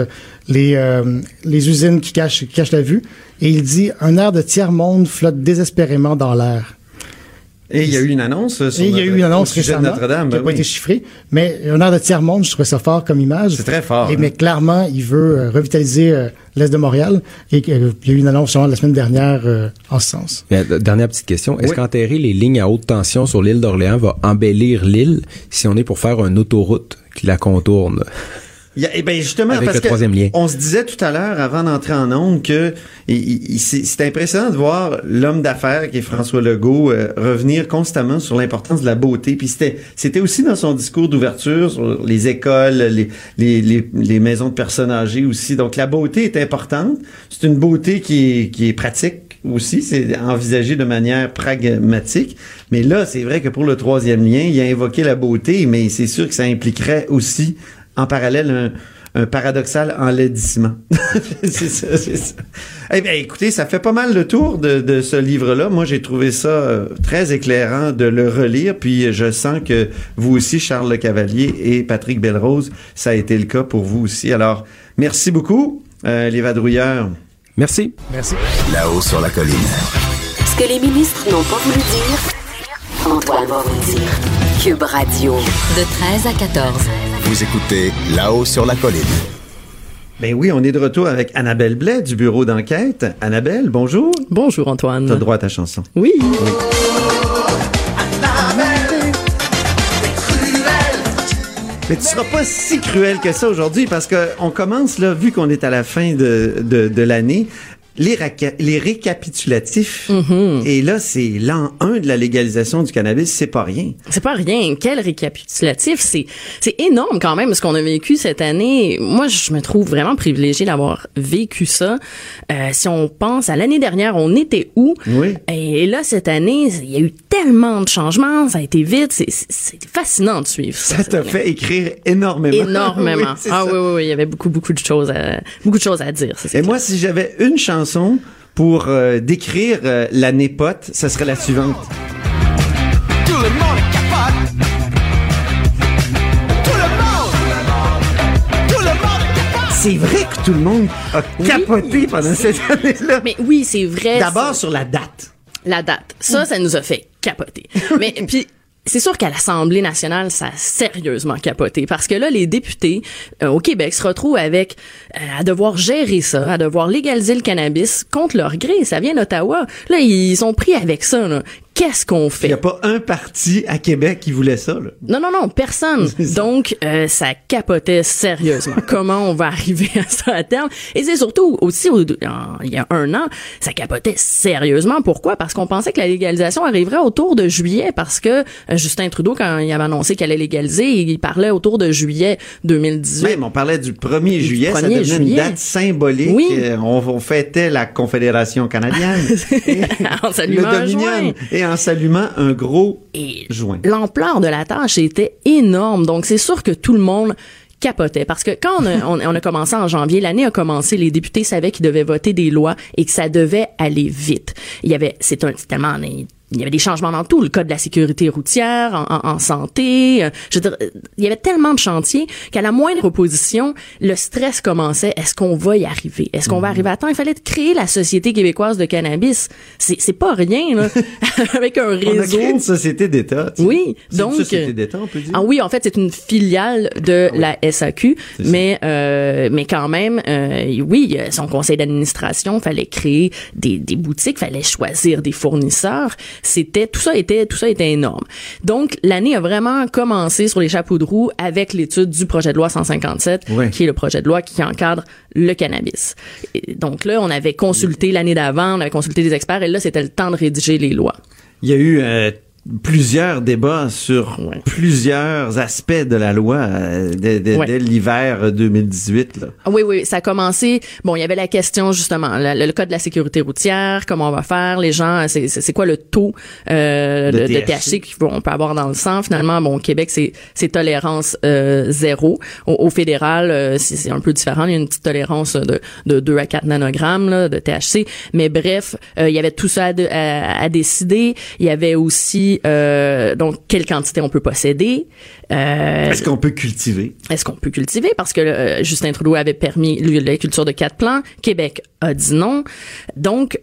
Speaker 7: les, euh, les usines qui cachent, qui cachent la vue. Et il dit, un air de tiers-monde flotte désespérément dans l'air.
Speaker 1: Et il y a eu une annonce euh, sur
Speaker 7: il y a eu une annonce récemment
Speaker 1: Notre-Dame.
Speaker 7: qui n'a
Speaker 1: ben
Speaker 7: pas
Speaker 1: oui.
Speaker 7: été chiffrée, mais un air de tiers-monde, je trouvais ça fort comme image.
Speaker 1: C'est très fort.
Speaker 7: Et,
Speaker 1: hein.
Speaker 7: mais clairement, il veut euh, revitaliser euh, l'Est de Montréal. Et euh, il y a eu une annonce la semaine dernière euh, en ce sens.
Speaker 6: mais, dernière petite question. Est-ce
Speaker 1: Oui.
Speaker 6: qu'enterrer les lignes à haute tension sur l'île d'Orléans va embellir l'île si on est pour faire une autoroute qui la contourne?
Speaker 1: Il y a- eh ben justement,
Speaker 6: Avec
Speaker 1: parce
Speaker 6: le
Speaker 1: que
Speaker 6: lien.
Speaker 1: on se disait tout à l'heure, avant d'entrer en ondes, que c'est impressionnant de voir l'homme d'affaires qui est François Legault euh, revenir constamment sur l'importance de la beauté. Puis c'était c'était aussi dans son discours d'ouverture sur les écoles, les, les, les, les maisons de personnes âgées aussi. Donc la beauté est importante. C'est une beauté qui est, qui est pratique. aussi, c'est envisagé de manière pragmatique. Mais là, c'est vrai que pour le troisième lien, il a invoqué la beauté, mais c'est sûr que ça impliquerait aussi, en parallèle, un, un paradoxal enlaidissement. c'est ça, c'est ça. Eh bien, écoutez, ça fait pas mal le tour de, de ce livre-là. Moi, j'ai trouvé ça euh, très éclairant de le relire, puis je sens que vous aussi, Charles Le Cavalier et Patrick Belrose, ça a été le cas pour vous aussi. Alors, merci beaucoup, euh, les vadrouilleurs.
Speaker 6: Merci.
Speaker 7: Merci.
Speaker 4: Là-haut sur la colline.
Speaker 5: Ce que les ministres n'ont pas voulu dire, Antoine va vous dire. Cube Radio.
Speaker 9: De 13 à 14.
Speaker 4: Vous écoutez Là-haut sur la colline.
Speaker 1: Ben oui, on est de retour avec Annabelle Blais du bureau d'enquête. Annabelle, bonjour.
Speaker 10: Bonjour
Speaker 1: T'as le
Speaker 10: Antoine.
Speaker 1: droit à ta chanson.
Speaker 10: Oui.
Speaker 1: Mais tu seras pas si cruel que ça aujourd'hui parce que on commence là, vu qu'on est à la fin de, de, de l'année, les, récapitulatifs. Et là, c'est l'an 1 de la légalisation du cannabis, c'est pas rien.
Speaker 10: C'est pas rien. Quel récapitulatif. C'est, c'est énorme quand même ce qu'on a vécu cette année. Moi, je me trouve vraiment privilégiée d'avoir vécu ça. Euh, si on pense à l'année dernière, on était où?
Speaker 1: Oui.
Speaker 10: Et là, cette année, il y a eu tellement de changements. Ça a été vite. C'est, fascinant de suivre ça.
Speaker 1: T'a fait écrire énormément.
Speaker 10: Énormément.
Speaker 1: Oui,
Speaker 10: ah
Speaker 1: ça.
Speaker 10: oui, oui, oui. Il y avait beaucoup, beaucoup de choses à, beaucoup de choses à dire.
Speaker 1: Et
Speaker 10: clair.
Speaker 1: moi, si j'avais une chanson pour euh, décrire euh, l'année pote, ce serait la suivante.
Speaker 8: Tout le monde est capote. Tout le monde. Tout le monde capote.
Speaker 1: C'est vrai que tout le monde a capoté pendant cette année-là.
Speaker 10: Mais oui, c'est vrai.
Speaker 1: D'abord sur la date.
Speaker 10: la date. Ça, ça nous a fait capoter. Mais puis c'est sûr qu'à l'Assemblée nationale, ça a sérieusement capoté parce que là, les députés euh, au Québec se retrouvent avec euh, à devoir gérer ça, à devoir légaliser le cannabis contre leur gré. Ça vient d'Ottawa. Là, ils sont pris avec ça. là. Qu'est-ce qu'on
Speaker 1: Il
Speaker 10: fait?
Speaker 1: n'y a pas un parti à Québec qui voulait ça. Là.
Speaker 10: Non, non, non, personne.
Speaker 1: Ça.
Speaker 10: Donc, euh, ça capotait sérieusement. Comment on va arriver à ça à terme? Et c'est surtout aussi, au- en- il y a un an, ça capotait sérieusement. Pourquoi? Parce qu'on pensait que la légalisation arriverait autour de juillet, parce que euh, Justin Trudeau, quand il avait annoncé qu'il allait légaliser, il parlait autour de juillet 2018.
Speaker 1: Même, on parlait du 1er juillet, ça
Speaker 10: 1er
Speaker 1: devenait une
Speaker 10: juillet.
Speaker 1: date symbolique.
Speaker 10: Oui.
Speaker 1: Euh, On, on fêtait la Confédération canadienne.
Speaker 10: en
Speaker 1: le Dominion.
Speaker 10: joint.
Speaker 1: Et en s'allumant un gros
Speaker 10: Et
Speaker 1: joint.
Speaker 10: l'ampleur de la tâche était énorme. Donc, c'est sûr que tout le monde capotait. Parce que quand on a, on, on a commencé en janvier, l'année a commencé, les députés savaient qu'ils devaient voter des lois et que ça devait aller vite. Il y avait, c'est un, c'est tellement, il y avait des changements dans tout, le code de la sécurité routière, en, en- en santé. euh, Je veux dire, euh, il y avait tellement de chantiers qu'à la moindre opposition, le stress commençait. Est-ce qu'on va y arriver? Est-ce qu'on va arriver à temps? Il fallait créer la Société québécoise de cannabis. C'est, c'est pas rien, là. Avec un réseau.
Speaker 1: On a créé une société d'État.
Speaker 10: Oui, donc
Speaker 1: une société d'État, on peut dire.
Speaker 10: Ah oui, en fait, c'est une filiale de la SAQ, mais euh, mais quand même, euh, oui, euh, son conseil d'administration fallait créer des, des boutiques, fallait choisir des fournisseurs. C'était tout ça était tout ça était énorme. Donc l'année a vraiment commencé sur les chapeaux de roue avec l'étude du projet de loi 157,
Speaker 1: Ouais.
Speaker 10: qui est le projet de loi qui encadre le cannabis. Et donc là, on avait consulté l'année d'avant, on avait consulté des experts, et là, c'était le temps de rédiger les lois.
Speaker 1: Il y a eu euh, plusieurs débats sur
Speaker 10: Ouais.
Speaker 1: plusieurs aspects de la loi euh, dès, dès-
Speaker 10: Ouais.
Speaker 1: dès l'hiver 2018. Là.
Speaker 10: Ah Oui, oui, ça a commencé. Bon, il y avait la question justement, le, le code de la sécurité routière, comment on va faire, les gens, c'est c'est- quoi le taux euh,
Speaker 1: De THC.
Speaker 10: THC qu'on peut avoir dans le sang. Finalement, bon, au Québec, c'est tolérance euh, zéro. Au, au fédéral, euh, c'est un peu différent. Il y a une petite tolérance de, de 2 à 4 nanogrammes là, de THC. Mais bref, euh, il y avait tout ça à- à décider. Il y avait aussi euh, donc quelle quantité on peut posséder. Euh,
Speaker 1: Est-ce qu'on peut cultiver?
Speaker 10: est-ce qu'on peut cultiver? Parce que euh, Justin Trudeau avait permis la culture de quatre plants. Québec a dit non. Donc,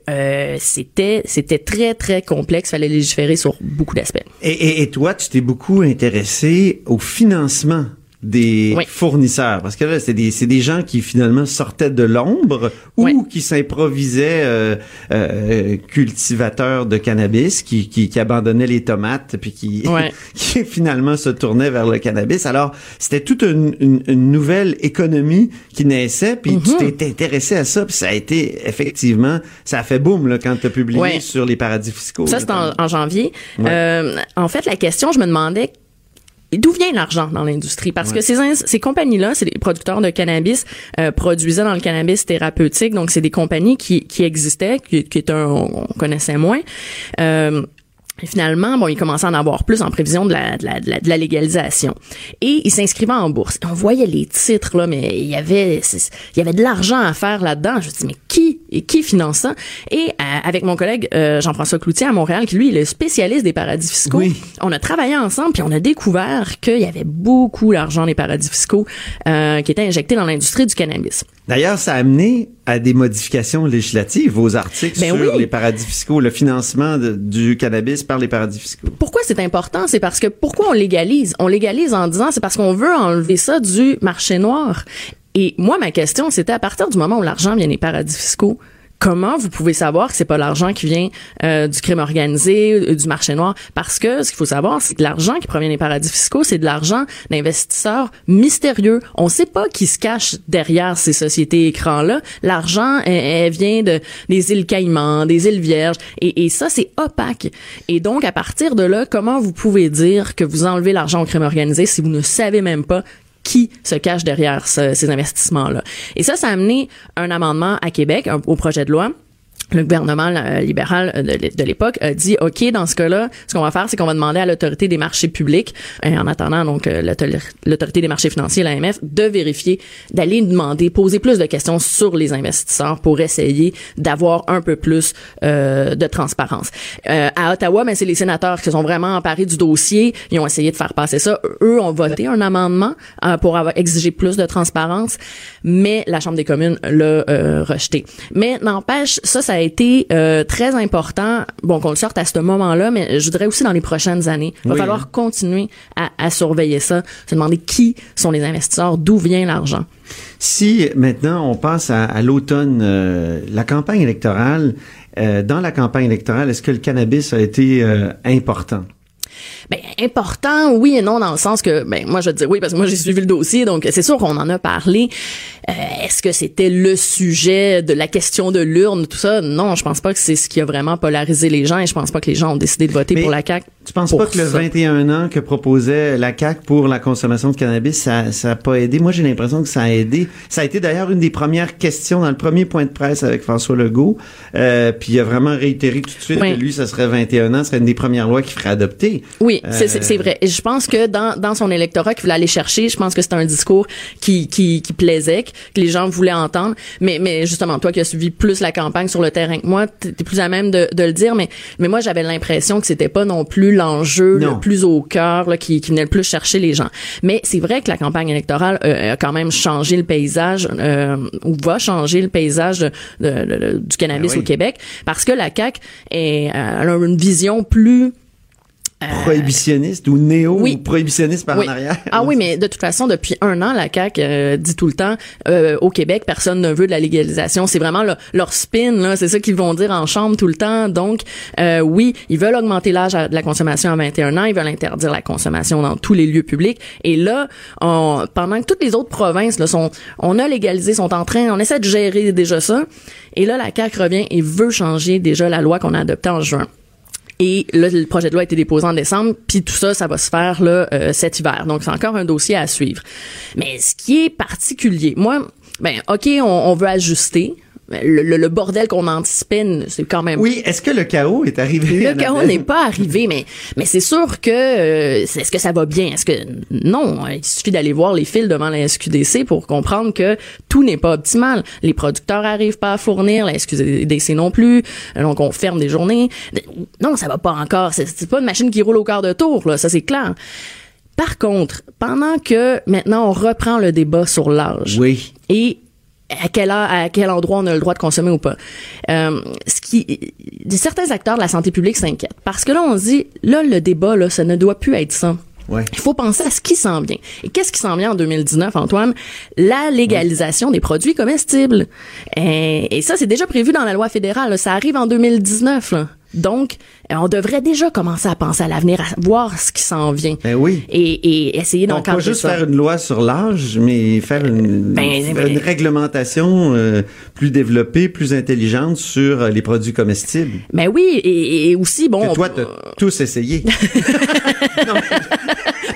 Speaker 10: c'était c'était très, très complexe. fallait légiférer sur beaucoup d'aspects.
Speaker 1: Et, et- et toi, tu t'es beaucoup intéressé au financement des
Speaker 10: Oui.
Speaker 1: fournisseurs parce que là c'est des c'est des gens qui finalement sortaient de l'ombre ou
Speaker 10: Oui.
Speaker 1: qui s'improvisaient euh, euh, cultivateurs de cannabis qui, qui qui abandonnaient les tomates puis qui qui finalement se tournaient vers le cannabis alors c'était toute une, une, une nouvelle économie qui naissait puis
Speaker 10: Mhm.
Speaker 1: tu t'es intéressé à ça puis ça a été effectivement ça a fait boom là quand tu as publié sur les paradis fiscaux
Speaker 10: Ça, c'était en, en janvier. Euh, en fait, la question, je me demandais d'où vient l'argent dans l'industrie? Parce que ces ces compagnies là c'est des producteurs de cannabis euh, produisaient dans le cannabis thérapeutique donc c'est des compagnies qui qui existaient qui, qui étaient un- on, on connaissait moins euh, et finalement, bon, ils commençaient à en avoir plus en prévision de la, de la, de la, de la légalisation. Et ils s'inscrivaient en bourse. Et on voyait les titres, là, mais il y avait, il y avait de l'argent à faire là-dedans. Je me dis, mais qui, et qui finance ça? Et euh, avec mon collègue euh, Jean-François Cloutier à Montréal, qui lui, est le spécialiste des paradis fiscaux, on a travaillé ensemble, puis on a découvert qu'il y avait beaucoup d'argent des paradis fiscaux euh, qui était injecté dans l'industrie du cannabis.
Speaker 1: D'ailleurs, ça a amené à des modifications législatives aux articles
Speaker 10: Ben
Speaker 1: sur
Speaker 10: oui.
Speaker 1: les paradis fiscaux, le financement de- du cannabis par les paradis fiscaux.
Speaker 10: Pourquoi c'est important? C'est parce que pourquoi on légalise? On légalise en disant c'est parce qu'on veut enlever ça du marché noir. Et moi, ma question, c'était à partir du moment où l'argent vient des paradis fiscaux, comment vous pouvez savoir que c'est pas l'argent qui vient euh, du crime organisé, euh, du marché noir? Parce que ce qu'il faut savoir, c'est que l'argent qui provient des paradis fiscaux, c'est de l'argent d'investisseurs mystérieux. On sait pas qui se cache derrière ces sociétés écrans-là. L'argent, elle, elle vient de des îles Caïmans, des îles Vierges, et, et ça, c'est opaque. Et donc, à partir de là, comment vous pouvez dire que vous enlevez l'argent au crime organisé si vous ne savez même pas qui se cache derrière ce- ces investissements-là. Et ça, ça a amené un amendement à Québec au projet de loi le gouvernement euh, libéral euh, de, l'époque a dit OK dans ce cas-là ce qu'on va faire c'est qu'on va demander à l'autorité des marchés publics en attendant donc euh, l'auto- l'autorité des marchés financiers l'AMF de vérifier d'aller demander poser plus de questions sur les investisseurs pour essayer d'avoir un peu plus euh, de transparence. Euh, à Ottawa mais c'est les sénateurs qui sont vraiment emparés du dossier. Ils ont essayé de faire passer ça. Eux ont voté un amendement euh, pour avoir exiger plus de transparence mais la Chambre des communes l'a rejeté. Mais n'empêche ça ça a été euh, très important bon qu'on le sorte à ce moment-là mais je dirais aussi dans les prochaines années il va
Speaker 1: Oui.
Speaker 10: falloir continuer à, à surveiller ça se demander qui sont les investisseurs d'où vient l'argent
Speaker 1: Si maintenant on passe à, à l'automne, euh, la campagne électorale, euh, dans la campagne électorale, est-ce que le cannabis a été euh, important?
Speaker 10: Ben, important, oui et non, dans le sens que, ben, moi, je te dire oui, parce que moi, j'ai suivi le dossier, donc c'est sûr qu'on en a parlé. Euh, Est-ce que c'était le sujet de la question de l'urne, tout ça? Non, je pense pas que c'est ce qui a vraiment polarisé les gens et je pense pas que les gens ont décidé de voter
Speaker 1: Mais
Speaker 10: pour la CAQ.
Speaker 1: Tu penses pas que le
Speaker 10: ça.
Speaker 1: 21 ans que proposait la CAQ pour la consommation de cannabis, ça ça a pas aidé? Moi, j'ai l'impression que ça a aidé. Ça a été d'ailleurs une des premières questions dans le premier point de presse avec François Legault. Euh, puis il a vraiment réitéré tout de suite
Speaker 10: Oui.
Speaker 1: que lui, ça serait 21 ans, ce serait une des premières lois qu'il ferait adopter.
Speaker 10: Oui, c'est- c'est
Speaker 1: Euh,
Speaker 10: c'est vrai. Et je pense que dans, dans son électorat qu'il voulait aller chercher, je pense que c'était un discours qui, qui, qui plaisait, que les gens voulaient entendre. Mais, mais justement, toi qui as suivi plus la campagne sur le terrain que moi, t'es t'es plus à même de, de le dire. Mais, mais moi, j'avais l'impression que c'était pas non plus l'enjeu le plus au cœur là, qui, qui venait le plus chercher les gens. Mais c'est vrai que la campagne électorale euh, a quand même changé le paysage, euh, ou va changer le paysage de- de- de- de- du cannabis
Speaker 1: Ben oui.
Speaker 10: au Québec, parce que la CAQ est, euh, elle a une vision plus
Speaker 1: prohibitionniste ou néo
Speaker 10: oui.
Speaker 1: prohibitionniste par
Speaker 10: Oui.
Speaker 1: en arrière.
Speaker 10: Ah oui, mais de toute façon, depuis un an, la CAQ euh, dit tout le temps, euh, au Québec, personne ne veut de la légalisation. C'est vraiment le- leur spin, là, c'est ça qu'ils vont dire en chambre tout le temps. Donc, euh, oui, ils veulent augmenter l'âge de la consommation à 21 ans, ils veulent interdire la consommation dans tous les lieux publics. Et là, on- pendant que toutes les autres provinces là, sont, on a légalisé, sont en train, on essaie de gérer déjà ça. Et là, la CAQ revient et veut changer déjà la loi qu'on a adoptée en juin. Et là, le projet de loi a été déposé en décembre, puis tout ça, ça va se faire là euh, cet hiver. Donc, c'est encore un dossier à suivre. Mais ce qui est particulier, moi, ben, ok, on, on veut ajuster. Le, le- le bordel qu'on anticipait, c'est quand même
Speaker 1: Oui, est-ce que le chaos est arrivé?
Speaker 10: le chaos n'est pas arrivé, mais mais c'est sûr que euh, est-ce que ça va bien? Est-ce que non Il suffit d'aller voir les fils devant la SQDC pour comprendre que tout n'est pas optimal. Les producteurs arrivent pas à fournir, la SQDC non plus. Donc on ferme des journées. Non, ça va pas encore. C'est pas une machine qui roule au quart de tour là, ça c'est clair. Par contre, pendant que maintenant on reprend le débat sur l'âge
Speaker 1: Oui.
Speaker 10: et à quel, a- à quel endroit on a le droit de consommer ou pas. Euh, ce qui, certains acteurs de la santé publique s'inquiètent parce que là on se dit là le débat là ça ne doit plus être ça.
Speaker 1: Ouais.
Speaker 10: Il faut penser à ce qui s'en vient. Et qu'est-ce qui s'en vient en 2019, Antoine? La légalisation des produits comestibles. Et, et ça, c'est déjà prévu dans la loi fédérale. là. Ça arrive en 2019. là. Donc, on devrait déjà commencer à penser à l'avenir, à voir ce qui s'en vient.
Speaker 1: Ben oui.
Speaker 10: Et, et essayer
Speaker 1: Donc, pas juste
Speaker 10: ça.
Speaker 1: faire une loi sur l'âge, mais faire une,
Speaker 10: Ben, ben-
Speaker 1: une réglementation euh, plus développée, plus intelligente sur euh, les produits comestibles.
Speaker 10: Ben oui, et, et aussi, bon...
Speaker 1: que
Speaker 10: on-
Speaker 1: toi, t'as tous essayé. Non, mais-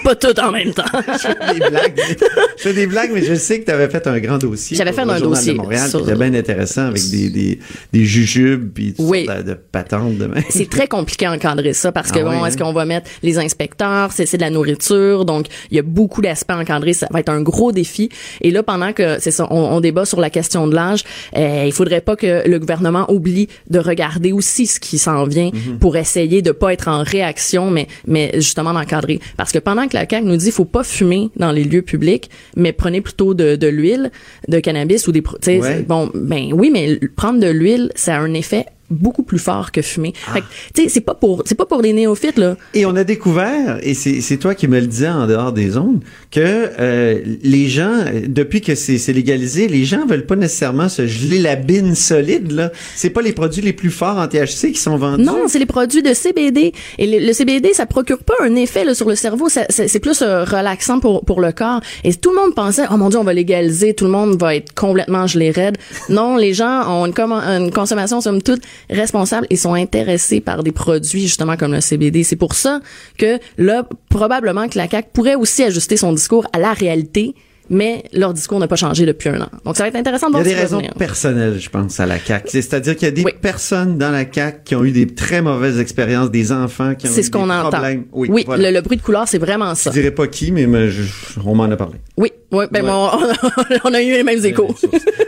Speaker 10: pas tout en même temps.
Speaker 1: je fais des blagues. mais- Je fais des blagues, mais je sais que tu avais fait un grand dossier.
Speaker 10: J'avais fait un dossier
Speaker 1: de Montréal,
Speaker 10: sur-
Speaker 1: qui était bien intéressant avec des, des, des jujubes puis toutes
Speaker 10: Oui.
Speaker 1: de, patentes de même.
Speaker 10: c'est très compliqué à encadrer ça parce que
Speaker 1: Ah
Speaker 10: bon,
Speaker 1: oui,
Speaker 10: est-ce
Speaker 1: hein?
Speaker 10: qu'on va mettre les inspecteurs, c'est c'est de la nourriture, donc il y a beaucoup d'aspects à encadrer, ça va être un gros défi. Et là, pendant que c'est ça, on, on débat sur la question de l'âge, euh, il faudrait pas que le gouvernement oublie de regarder aussi ce qui s'en vient
Speaker 1: Mhm.
Speaker 10: pour essayer de pas être en réaction, mais mais justement d'encadrer. Parce que pendant que la CAQ nous dit faut pas fumer dans les lieux publics, mais prenez plutôt de, de l'huile, de cannabis ou des,
Speaker 1: Ouais.
Speaker 10: bon, ben oui, mais prendre de l'huile, ça a un effet beaucoup plus fort que fumer. Fait que, tu sais, c'est pas pour c'est pas pour les néophytes là.
Speaker 1: Et on a découvert, et c'est toi qui me le disais en dehors des ondes, que euh, les gens, depuis que c'est légalisé, les gens veulent pas nécessairement se geler la bine solide. là. C'est pas les produits les plus forts en THC qui sont vendus.
Speaker 10: Non, c'est les produits de CBD et le, le CBD ça procure pas un effet là, sur le cerveau, c'est plus euh, relaxant pour pour le corps. Et tout le monde pensait oh mon dieu, on va légaliser, tout le monde va être complètement gelé raide. Non, les gens ont une, une consommation somme toute responsable et sont intéressés par des produits justement comme le CBD. C'est pour ça que là probablement que la CAC pourrait aussi ajuster son discours à la réalité. Mais leur discours n'a pas changé depuis un an. Donc, ça va être intéressant de
Speaker 1: Il y a
Speaker 10: voir
Speaker 1: des raisons
Speaker 10: venir.
Speaker 1: personnelles, je pense, à la CAQ. C'est- C'est-à-dire qu'il y a des
Speaker 10: Oui.
Speaker 1: personnes dans la CAQ qui ont eu des très mauvaises expériences, des enfants qui ont
Speaker 10: C'est
Speaker 1: eu
Speaker 10: ce qu'on
Speaker 1: des
Speaker 10: entend.
Speaker 1: problèmes. Oui,
Speaker 10: Oui,
Speaker 1: voilà.
Speaker 10: le, le bruit de couloir, c'est vraiment ça.
Speaker 1: Je dirais pas qui, mais je- on m'en a parlé.
Speaker 10: Oui, oui, ben
Speaker 1: Ouais.
Speaker 10: bon, on, a eu les mêmes échos.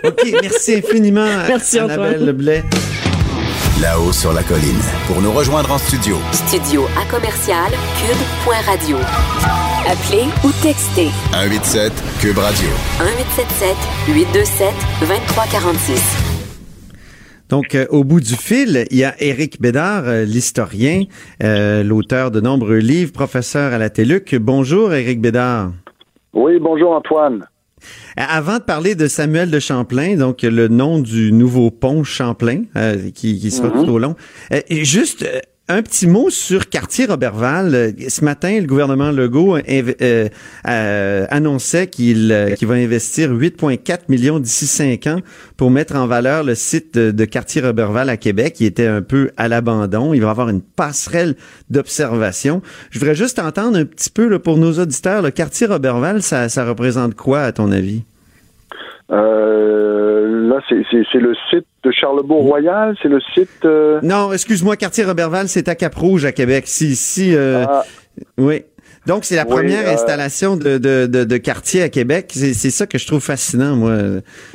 Speaker 1: OK, merci infiniment,
Speaker 10: Merci,
Speaker 1: Annabelle. Leblay.
Speaker 4: Là-haut sur la colline. Pour nous rejoindre en studio,
Speaker 5: Studio à commercial cube.radio. Appelez ou textez
Speaker 4: 187 Cube Radio.
Speaker 5: 1877 827 2346.
Speaker 1: Donc, euh, au bout du fil, il y a Éric Bédard, euh, l'historien, euh, l'auteur de nombreux livres, professeur à la TELUC. Bonjour, Éric Bédard.
Speaker 11: Oui, bonjour Antoine.
Speaker 1: Avant de parler de Samuel de Champlain, donc le nom du nouveau pont Champlain, euh, qui, qui sera
Speaker 11: Mhm.
Speaker 1: tout au long, euh, juste euh, un petit mot sur Cartier-Roberval. Euh, Ce matin, le gouvernement Legault euh, euh, annonçait qu'il euh, va investir 8,4 millions d'ici cinq ans pour mettre en valeur le site de, de Cartier-Roberval à Québec, qui était un peu à l'abandon. Il va avoir une passerelle d'observation. Je voudrais juste entendre un petit peu pour nos auditeurs, le Cartier-Roberval, ça, ça représente quoi à ton avis?
Speaker 11: Euh, là, c'est- le site de Charlebourg-Royal, c'est le site... euh,
Speaker 1: Non, excuse-moi, quartier Roberval, c'est à Cap-Rouge, à Québec. Si, si, euh,
Speaker 11: Ah.
Speaker 1: oui. Donc, c'est la
Speaker 11: Oui,
Speaker 1: première
Speaker 11: euh,
Speaker 1: installation de, de, de, de quartier à Québec. C'est c'est ça que je trouve fascinant, moi.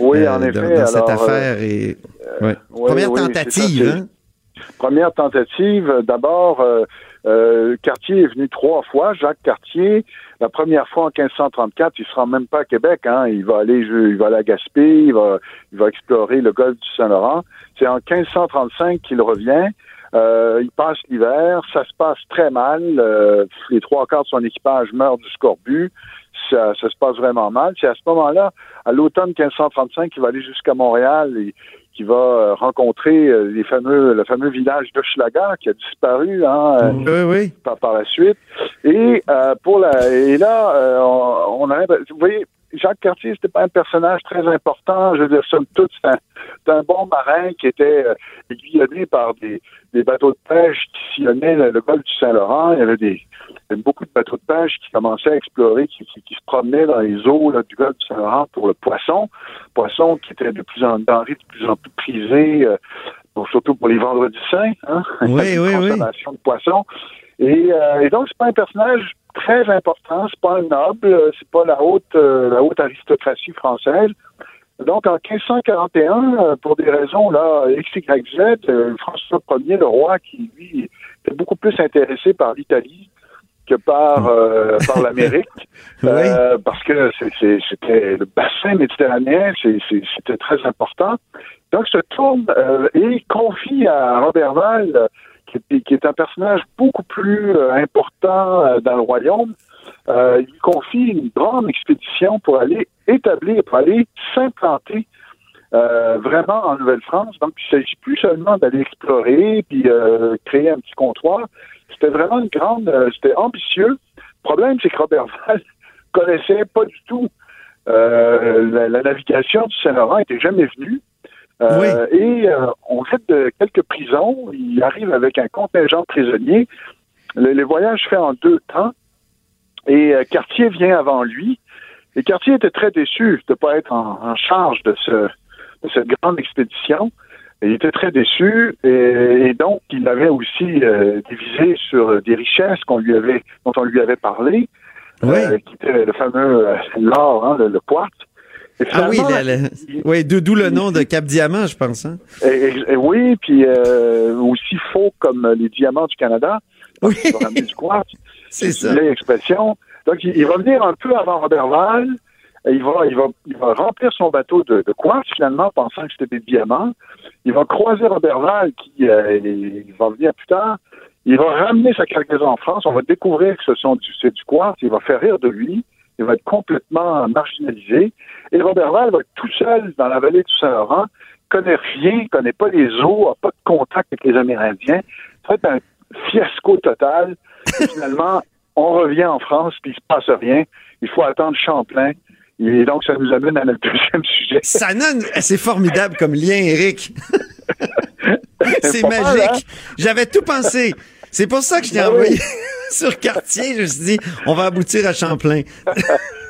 Speaker 11: Oui,
Speaker 1: euh,
Speaker 11: en
Speaker 1: dans-
Speaker 11: effet.
Speaker 1: Dans, cette
Speaker 11: alors,
Speaker 1: affaire. et, ouais.
Speaker 11: oui,
Speaker 1: Première
Speaker 11: oui,
Speaker 1: tentative,
Speaker 11: ça,
Speaker 1: hein?
Speaker 11: Première tentative, euh, d'abord, euh, Cartier est venu trois fois. Jacques Cartier, la première fois en 1534, il se rend même pas à Québec. Hein. Il va aller, il va aller à Gaspé, il va, il va explorer le golfe du Saint-Laurent. C'est en 1535 qu'il revient. Euh, il passe l'hiver, ça se passe très mal. Euh, les trois quarts de son équipage meurent du scorbut. Ça, ça se passe vraiment mal. C'est à ce moment-là, à l'automne 1535, qu'il va aller jusqu'à Montréal et qui va euh, rencontrer euh, les fameux, le fameux village d'Hochelaga qui a disparu hein, euh,
Speaker 1: Oui,
Speaker 11: par, par la suite. Et euh, pour la et là, euh, on, on a vous voyez, Jacques Cartier, c'était pas un personnage très important. Je veux dire, somme toute, c'est un, un bon marin qui était euh, aiguillonné par des, des bateaux de pêche qui sillonnaient le, golfe du Saint-Laurent. Il y avait des beaucoup de bateaux de pêche qui commençaient à explorer, qui, qui, qui se promenaient dans les eaux là, du golfe du Saint-Laurent pour le poisson. Poisson qui était de plus en denrée de plus en plus prisé, euh, pour- surtout pour les vendredis saints. Hein?
Speaker 1: Oui,
Speaker 11: consommation de poisson. Et, euh, et donc, c'est pas un personnage très important, c'est pas un noble, euh, c'est pas la haute, euh, la haute aristocratie française. Donc, en 1541, euh, pour des raisons là, XYZ, François Ier, le roi, qui lui était beaucoup plus intéressé par l'Italie que par euh, par l'Amérique, euh, parce que c'était le bassin méditerranéen, c'était très important. Donc, se tourne euh, et confie à Roberval, euh, qui, est- qui est un personnage beaucoup plus important dans le royaume, il confie une grande expédition pour aller établir, pour aller s'implanter euh, vraiment en Nouvelle-France. Donc, il ne s'agit plus seulement d'aller explorer puis euh, créer un petit comptoir. C'était vraiment une grande, euh, c'était ambitieux. Le problème, c'est que Robert Val connaissait pas du tout euh, la, la navigation du Saint-Laurent, n'était jamais venu. Euh, Et on fait de quelques prisons. Il arrive avec un contingent de prisonniers. Le, le voyage fait en deux temps. Et Cartier vient avant lui. Et Cartier était très déçu de ne pas être en, en charge de, ce, de cette grande expédition. Il était très déçu et, et donc il avait aussi euh, divisé sur des richesses qu'on lui avait, dont on lui avait parlé, euh, qui était le fameux euh, l'or, hein, le, le quartz. Et
Speaker 1: Ah oui, oui, d'où le nom de Cap Diamant, je pense. Hein?
Speaker 11: et- oui, puis euh, aussi faux comme les diamants du Canada.
Speaker 1: Oui. C'est ça.
Speaker 11: une vieille expression. Donc, il, il va venir un peu avant Robert Val. Il va, remplir son bateau de, de quartz, finalement, pensant que c'était des diamants. Il va croiser Robert Val, qui euh, va venir plus tard. Il va ramener sa cargaison en France. On va découvrir que ce sont du, c'est du quartz. Il va faire rire de lui. Il va être complètement marginalisé. Et Robert Val va être tout seul dans la vallée du Saint-Laurent, connaît rien, connaît pas les eaux, n'a pas de contact avec les Amérindiens. Ça va être un fiasco total. Finalement, on revient en France, puis il se passe rien. Il faut attendre Champlain. Et donc, ça nous amène à notre deuxième sujet.
Speaker 1: Ça donne, c'est formidable comme lien, Eric. c'est
Speaker 11: mal,
Speaker 1: magique.
Speaker 11: hein?
Speaker 1: J'avais tout pensé. C'est pour ça que je t'ai
Speaker 11: Ben
Speaker 1: envoyé
Speaker 11: oui.
Speaker 1: sur Cartier. Je me suis dit, on va aboutir à Champlain.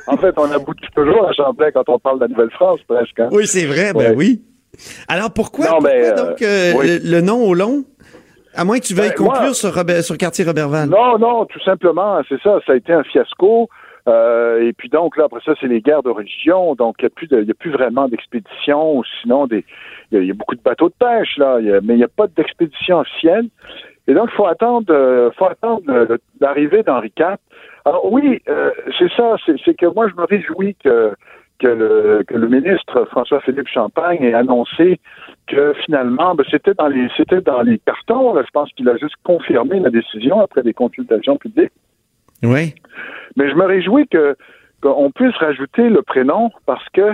Speaker 11: En fait, on aboutit toujours à Champlain quand on parle de la Nouvelle-France, presque. hein?
Speaker 1: Oui, c'est vrai, ben oui. Alors pourquoi,
Speaker 11: Non,
Speaker 1: pourquoi
Speaker 11: euh,
Speaker 1: donc euh,
Speaker 11: oui.
Speaker 1: le, le nom au long? À moins que tu veuilles
Speaker 11: Ben,
Speaker 1: conclure
Speaker 11: moi-
Speaker 1: sur, Robert, sur Robertval.
Speaker 11: Non, non, tout simplement, c'est ça. Ça a été un fiasco. Euh, et puis donc là, après ça, c'est les guerres de religion. Donc il n'y a plus a plus vraiment d'expédition. Sinon, des, il y, a- beaucoup de bateaux de pêche là, mais il n'y a pas d'expédition officielle. Et donc il faut attendre, euh, faut attendre euh, l'arrivée d'Henri IV. Alors oui, euh, c'est ça. C'est c'est que moi je me réjouis que que le, que le ministre François-Philippe Champagne ait annoncé que finalement, ben, c'était dans les c'était dans les cartons. là. Je pense qu'il a juste confirmé la décision après des consultations publiques.
Speaker 1: Oui.
Speaker 11: Mais je me réjouis que qu'on puisse rajouter le prénom parce que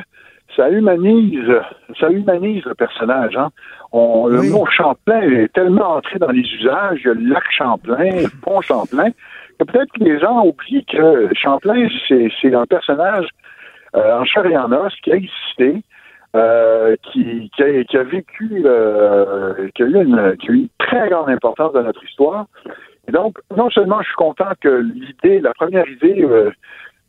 Speaker 11: ça humanise, ça humanise le personnage. Hein. On, Le mot Champlain est tellement entré dans les usages, il y a le lac Champlain, le pont Champlain, que peut-être que les gens oublient que Champlain, c'est c'est un personnage euh, en chair et en os qui a existé, euh, qui, qui, a, qui a vécu, euh, qui, a eu une, qui a eu une très grande importance dans notre histoire. Et donc, non seulement je suis content que l'idée, la première idée, euh,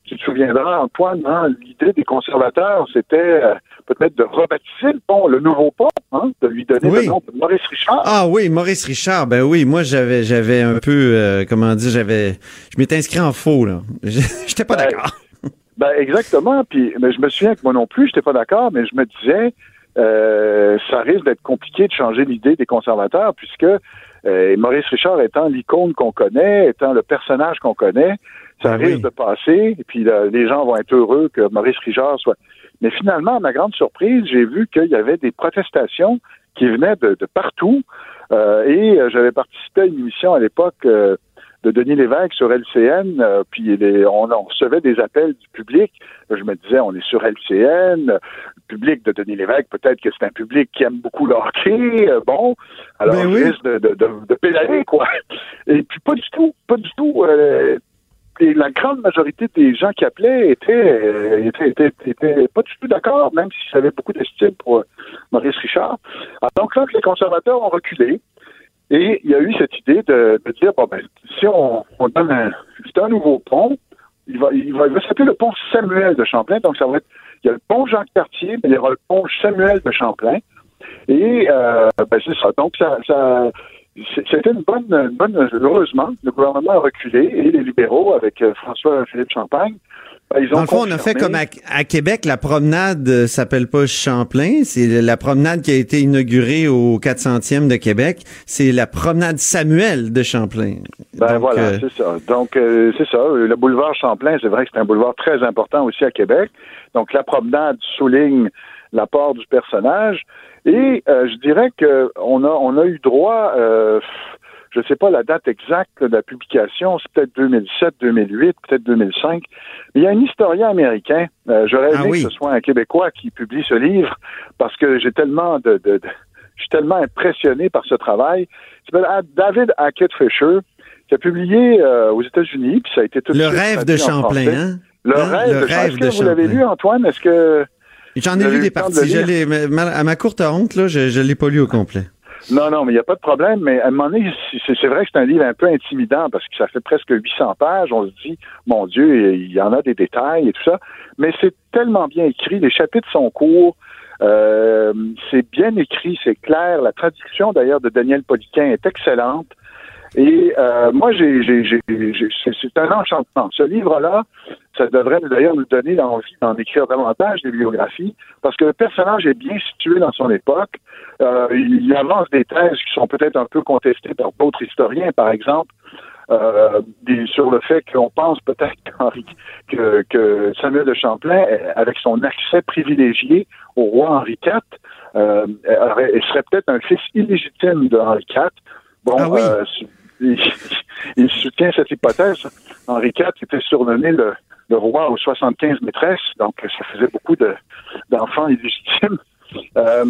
Speaker 11: tu te souviendras, Antoine, hein, l'idée des conservateurs, c'était euh, peut-être de rebaptiser le pont, le nouveau pont, hein, de lui donner
Speaker 1: Oui.
Speaker 11: le nom de Maurice Richard.
Speaker 1: Ah oui, Maurice Richard, ben oui, moi j'avais j'avais un peu euh, comment dire, j'avais je m'étais inscrit en faux là. J'étais pas
Speaker 11: Ben,
Speaker 1: d'accord.
Speaker 11: Ben exactement. Puis, mais je me souviens que moi non plus, j'étais pas d'accord, mais je me disais, euh, ça risque d'être compliqué de changer l'idée des conservateurs, puisque euh, Maurice Richard étant l'icône qu'on connaît, étant le personnage qu'on connaît, ça
Speaker 1: Ben oui.
Speaker 11: risque de passer. Et puis là, les gens vont être heureux que Maurice Richard soit. Mais finalement, à ma grande surprise, j'ai vu qu'il y avait des protestations qui venaient de, de partout. Euh, et euh, j'avais participé à une émission à l'époque. euh, de Denis Lévesque sur LCN, euh, puis les- on, on recevait des appels du public. Je me disais, on est sur LCN, euh, le public de Denis Lévesque, peut-être que c'est un public qui aime beaucoup le hockey, euh, bon, alors
Speaker 1: Ben oui.
Speaker 11: risque de, de, de, de pédaler, quoi. Et puis pas du tout, pas du tout. euh, et la grande majorité des gens qui appelaient étaient, étaient, étaient, étaient pas du tout d'accord, même s'ils avaient beaucoup d'estime pour Maurice Richard. Alors, donc là, les conservateurs ont reculé. Et il y a eu cette idée de, de dire, bon, ben, si on, on donne un, un nouveau pont, il va, il va, il va s'appeler le pont Samuel de Champlain. Donc, ça va être, il y a le pont Jean-Cartier, mais il y aura le pont Samuel de Champlain. Et, euh, ben, c'est ça. Donc, ça, ça, c'était une bonne, une bonne, heureusement, le gouvernement a reculé et les libéraux, avec euh, François-Philippe Champagne, ils ont
Speaker 1: Dans le fond, on a fait comme à, à Québec, la promenade euh, s'appelle pas Champlain, c'est la promenade qui a été inaugurée au 400e de Québec, c'est la promenade Samuel de Champlain.
Speaker 11: Ben
Speaker 1: Donc,
Speaker 11: voilà,
Speaker 1: euh,
Speaker 11: c'est ça. Donc, euh, c'est ça. Le boulevard Champlain, c'est vrai que c'est un boulevard très important aussi à Québec. Donc, la promenade souligne l'apport du personnage. Et euh, je dirais que on a, on a eu droit, euh, je ne sais pas la date exacte de la publication, c'est peut-être 2007, 2008, peut-être 2005. Mais il y a un historien américain, euh, j'aurais
Speaker 1: Ah
Speaker 11: aimé
Speaker 1: oui.
Speaker 11: que ce soit un Québécois qui publie ce livre, parce que j'ai tellement de, de- de- je suis tellement impressionné par ce travail. Il s'appelle Ad- David Hackett Fisher, qui a publié euh, aux États-Unis, puis ça a été tout
Speaker 1: le rêve de Champlain, hein?
Speaker 11: Le
Speaker 1: Hein?
Speaker 11: rêve,
Speaker 1: Le
Speaker 11: de
Speaker 1: rêve
Speaker 11: Champlain. Est-ce
Speaker 1: de
Speaker 11: que vous l'avez
Speaker 1: Champlain.
Speaker 11: lu, Antoine? Est-ce que
Speaker 1: J'en ai lu des
Speaker 11: de
Speaker 1: parties, je à ma courte honte, là, je, je l'ai pas lu au complet.
Speaker 11: Non, non, mais il n'y a pas de problème. Mais à un moment donné, c'est vrai que c'est un livre un peu intimidant parce que ça fait presque 800 pages. On se dit, mon Dieu, il y en a des détails et tout ça. Mais c'est tellement bien écrit. Les chapitres sont courts. Euh, c'est bien écrit, c'est clair. La traduction d'ailleurs de Daniel Poliquin est excellente. Et euh, moi, j'ai, c'est un enchantement. Ce livre-là, ça devrait d'ailleurs nous donner l'envie d'en écrire davantage des biographies, parce que le personnage est bien situé dans son époque. Euh, il, avance des thèses qui sont peut-être un peu contestées par d'autres historiens, par exemple. euh, des- sur le fait qu'on pense peut-être qu'Henri- que, que Samuel de Champlain, euh, avec son accès privilégié au roi Henri IV, euh, serait peut-être un fils illégitime de Henri IV. Bon,
Speaker 1: Ah oui.
Speaker 11: Il, soutient cette hypothèse. Henri IV était surnommé le, roi aux 75 maîtresses, donc ça faisait beaucoup de, d'enfants illégitimes. Euh,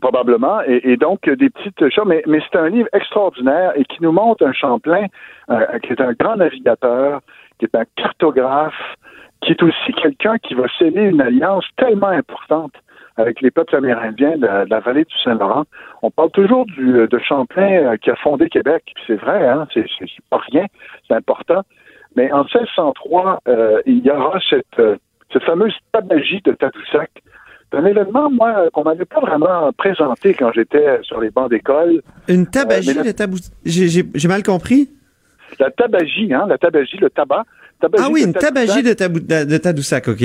Speaker 11: probablement, et, donc des petites choses, mais, mais c'est un livre extraordinaire et qui nous montre un Champlain euh, qui est un grand navigateur, qui est un cartographe, qui est aussi quelqu'un qui va sceller une alliance tellement importante avec les peuples amérindiens de, la- de la vallée du Saint-Laurent. On parle toujours du, de Champlain euh, qui a fondé Québec, c'est vrai, hein, c'est, pas rien, c'est important. Mais en 1603, euh, il y aura cette, euh, cette fameuse tabagie de Tadoussac. C'est un événement, moi, qu'on m'avait pas vraiment présenté quand j'étais sur les bancs d'école.
Speaker 1: Une tabagie,
Speaker 11: Euh,
Speaker 1: le tabou... J'ai mal compris?
Speaker 11: La tabagie, hein, la tabagie, le tabac. Tabagie
Speaker 1: Ah oui,
Speaker 11: de
Speaker 1: une
Speaker 11: Tadoussac.
Speaker 1: tabagie de, de, de Tadoussac, OK?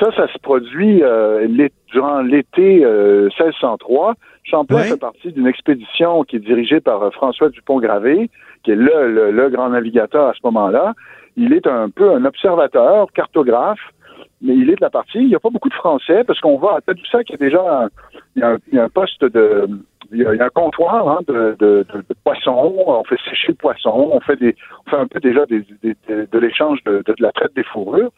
Speaker 11: Ça, ça se produit euh, durant l'été euh, 1603. Champlain fait partie d'une expédition qui est dirigée par euh, François Dupont-Gravé, qui est le, le, le grand navigateur à ce moment-là. Il est un peu un observateur, cartographe, mais il est de la partie. Il n'y a pas beaucoup de Français parce qu'on va à Tadoussac, il y a déjà un, il y a un, il y a un poste de... Il y a, il y a un comptoir hein, de, de, de, de poissons, on fait sécher le poisson, on fait des, on fait un peu déjà des, des- des- de l'échange de, la traite des fourrures.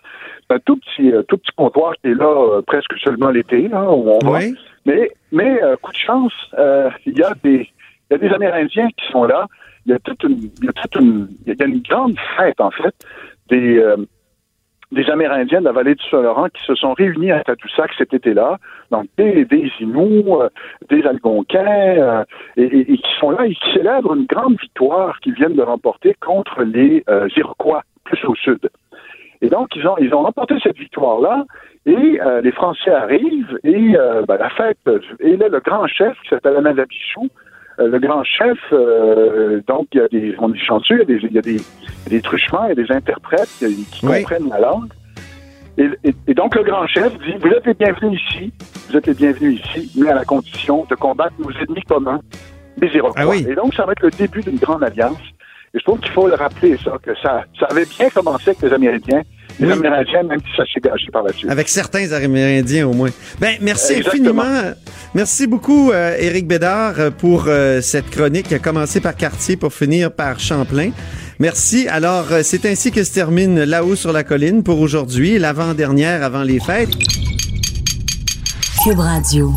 Speaker 11: C'est un tout petit, euh, tout petit comptoir qui est là euh, presque seulement l'été, là, où on va.
Speaker 1: Oui.
Speaker 11: Mais, mais euh, coup de chance, euh, il y a des, il y a des Amérindiens qui sont là. Il y a toute une, il y a toute une, il y a une grande fête en fait des, euh, des Amérindiens de la vallée du Saint-Laurent qui se sont réunis à Tadoussac cet été-là. Donc des, des Inuits, euh, des Algonquins, euh, et, et- et qui sont là et qui célèbrent une grande victoire qu'ils viennent de remporter contre les euh, Iroquois, plus au sud. Et donc, ils ont, ils ont remporté cette victoire-là, et euh, les Français arrivent, et euh, ben, la fête, et là, le grand chef, qui s'appelle Alain le grand chef, euh, donc, il y a des, on est chanceux, il y a des, il y a des, des truchements, il y a des interprètes qui, qui
Speaker 1: Oui.
Speaker 11: comprennent la langue. Et, et- et donc, le grand chef dit, vous êtes les bienvenus ici, vous êtes les bienvenus ici, mais à la condition de combattre nos ennemis communs, les Iroquois.
Speaker 1: Ah oui.
Speaker 11: Et donc, ça va être le début d'une grande alliance. Et je trouve qu'il faut le rappeler, ça, que ça, ça avait bien commencé avec les Amérindiens. Les
Speaker 1: Oui.
Speaker 11: Amérindiens, même si ça s'est gâché par la suite.
Speaker 1: Avec certains Amérindiens au moins. Ben, merci
Speaker 11: Exactement.
Speaker 1: infiniment. Merci beaucoup, euh, Éric Bédard, euh, pour euh, cette chronique qui a commencé par Cartier pour finir par Champlain. Merci. Alors, euh, c'est ainsi que se termine Là-haut sur la colline pour aujourd'hui, l'avant-dernière avant les fêtes.
Speaker 5: Cube Radio.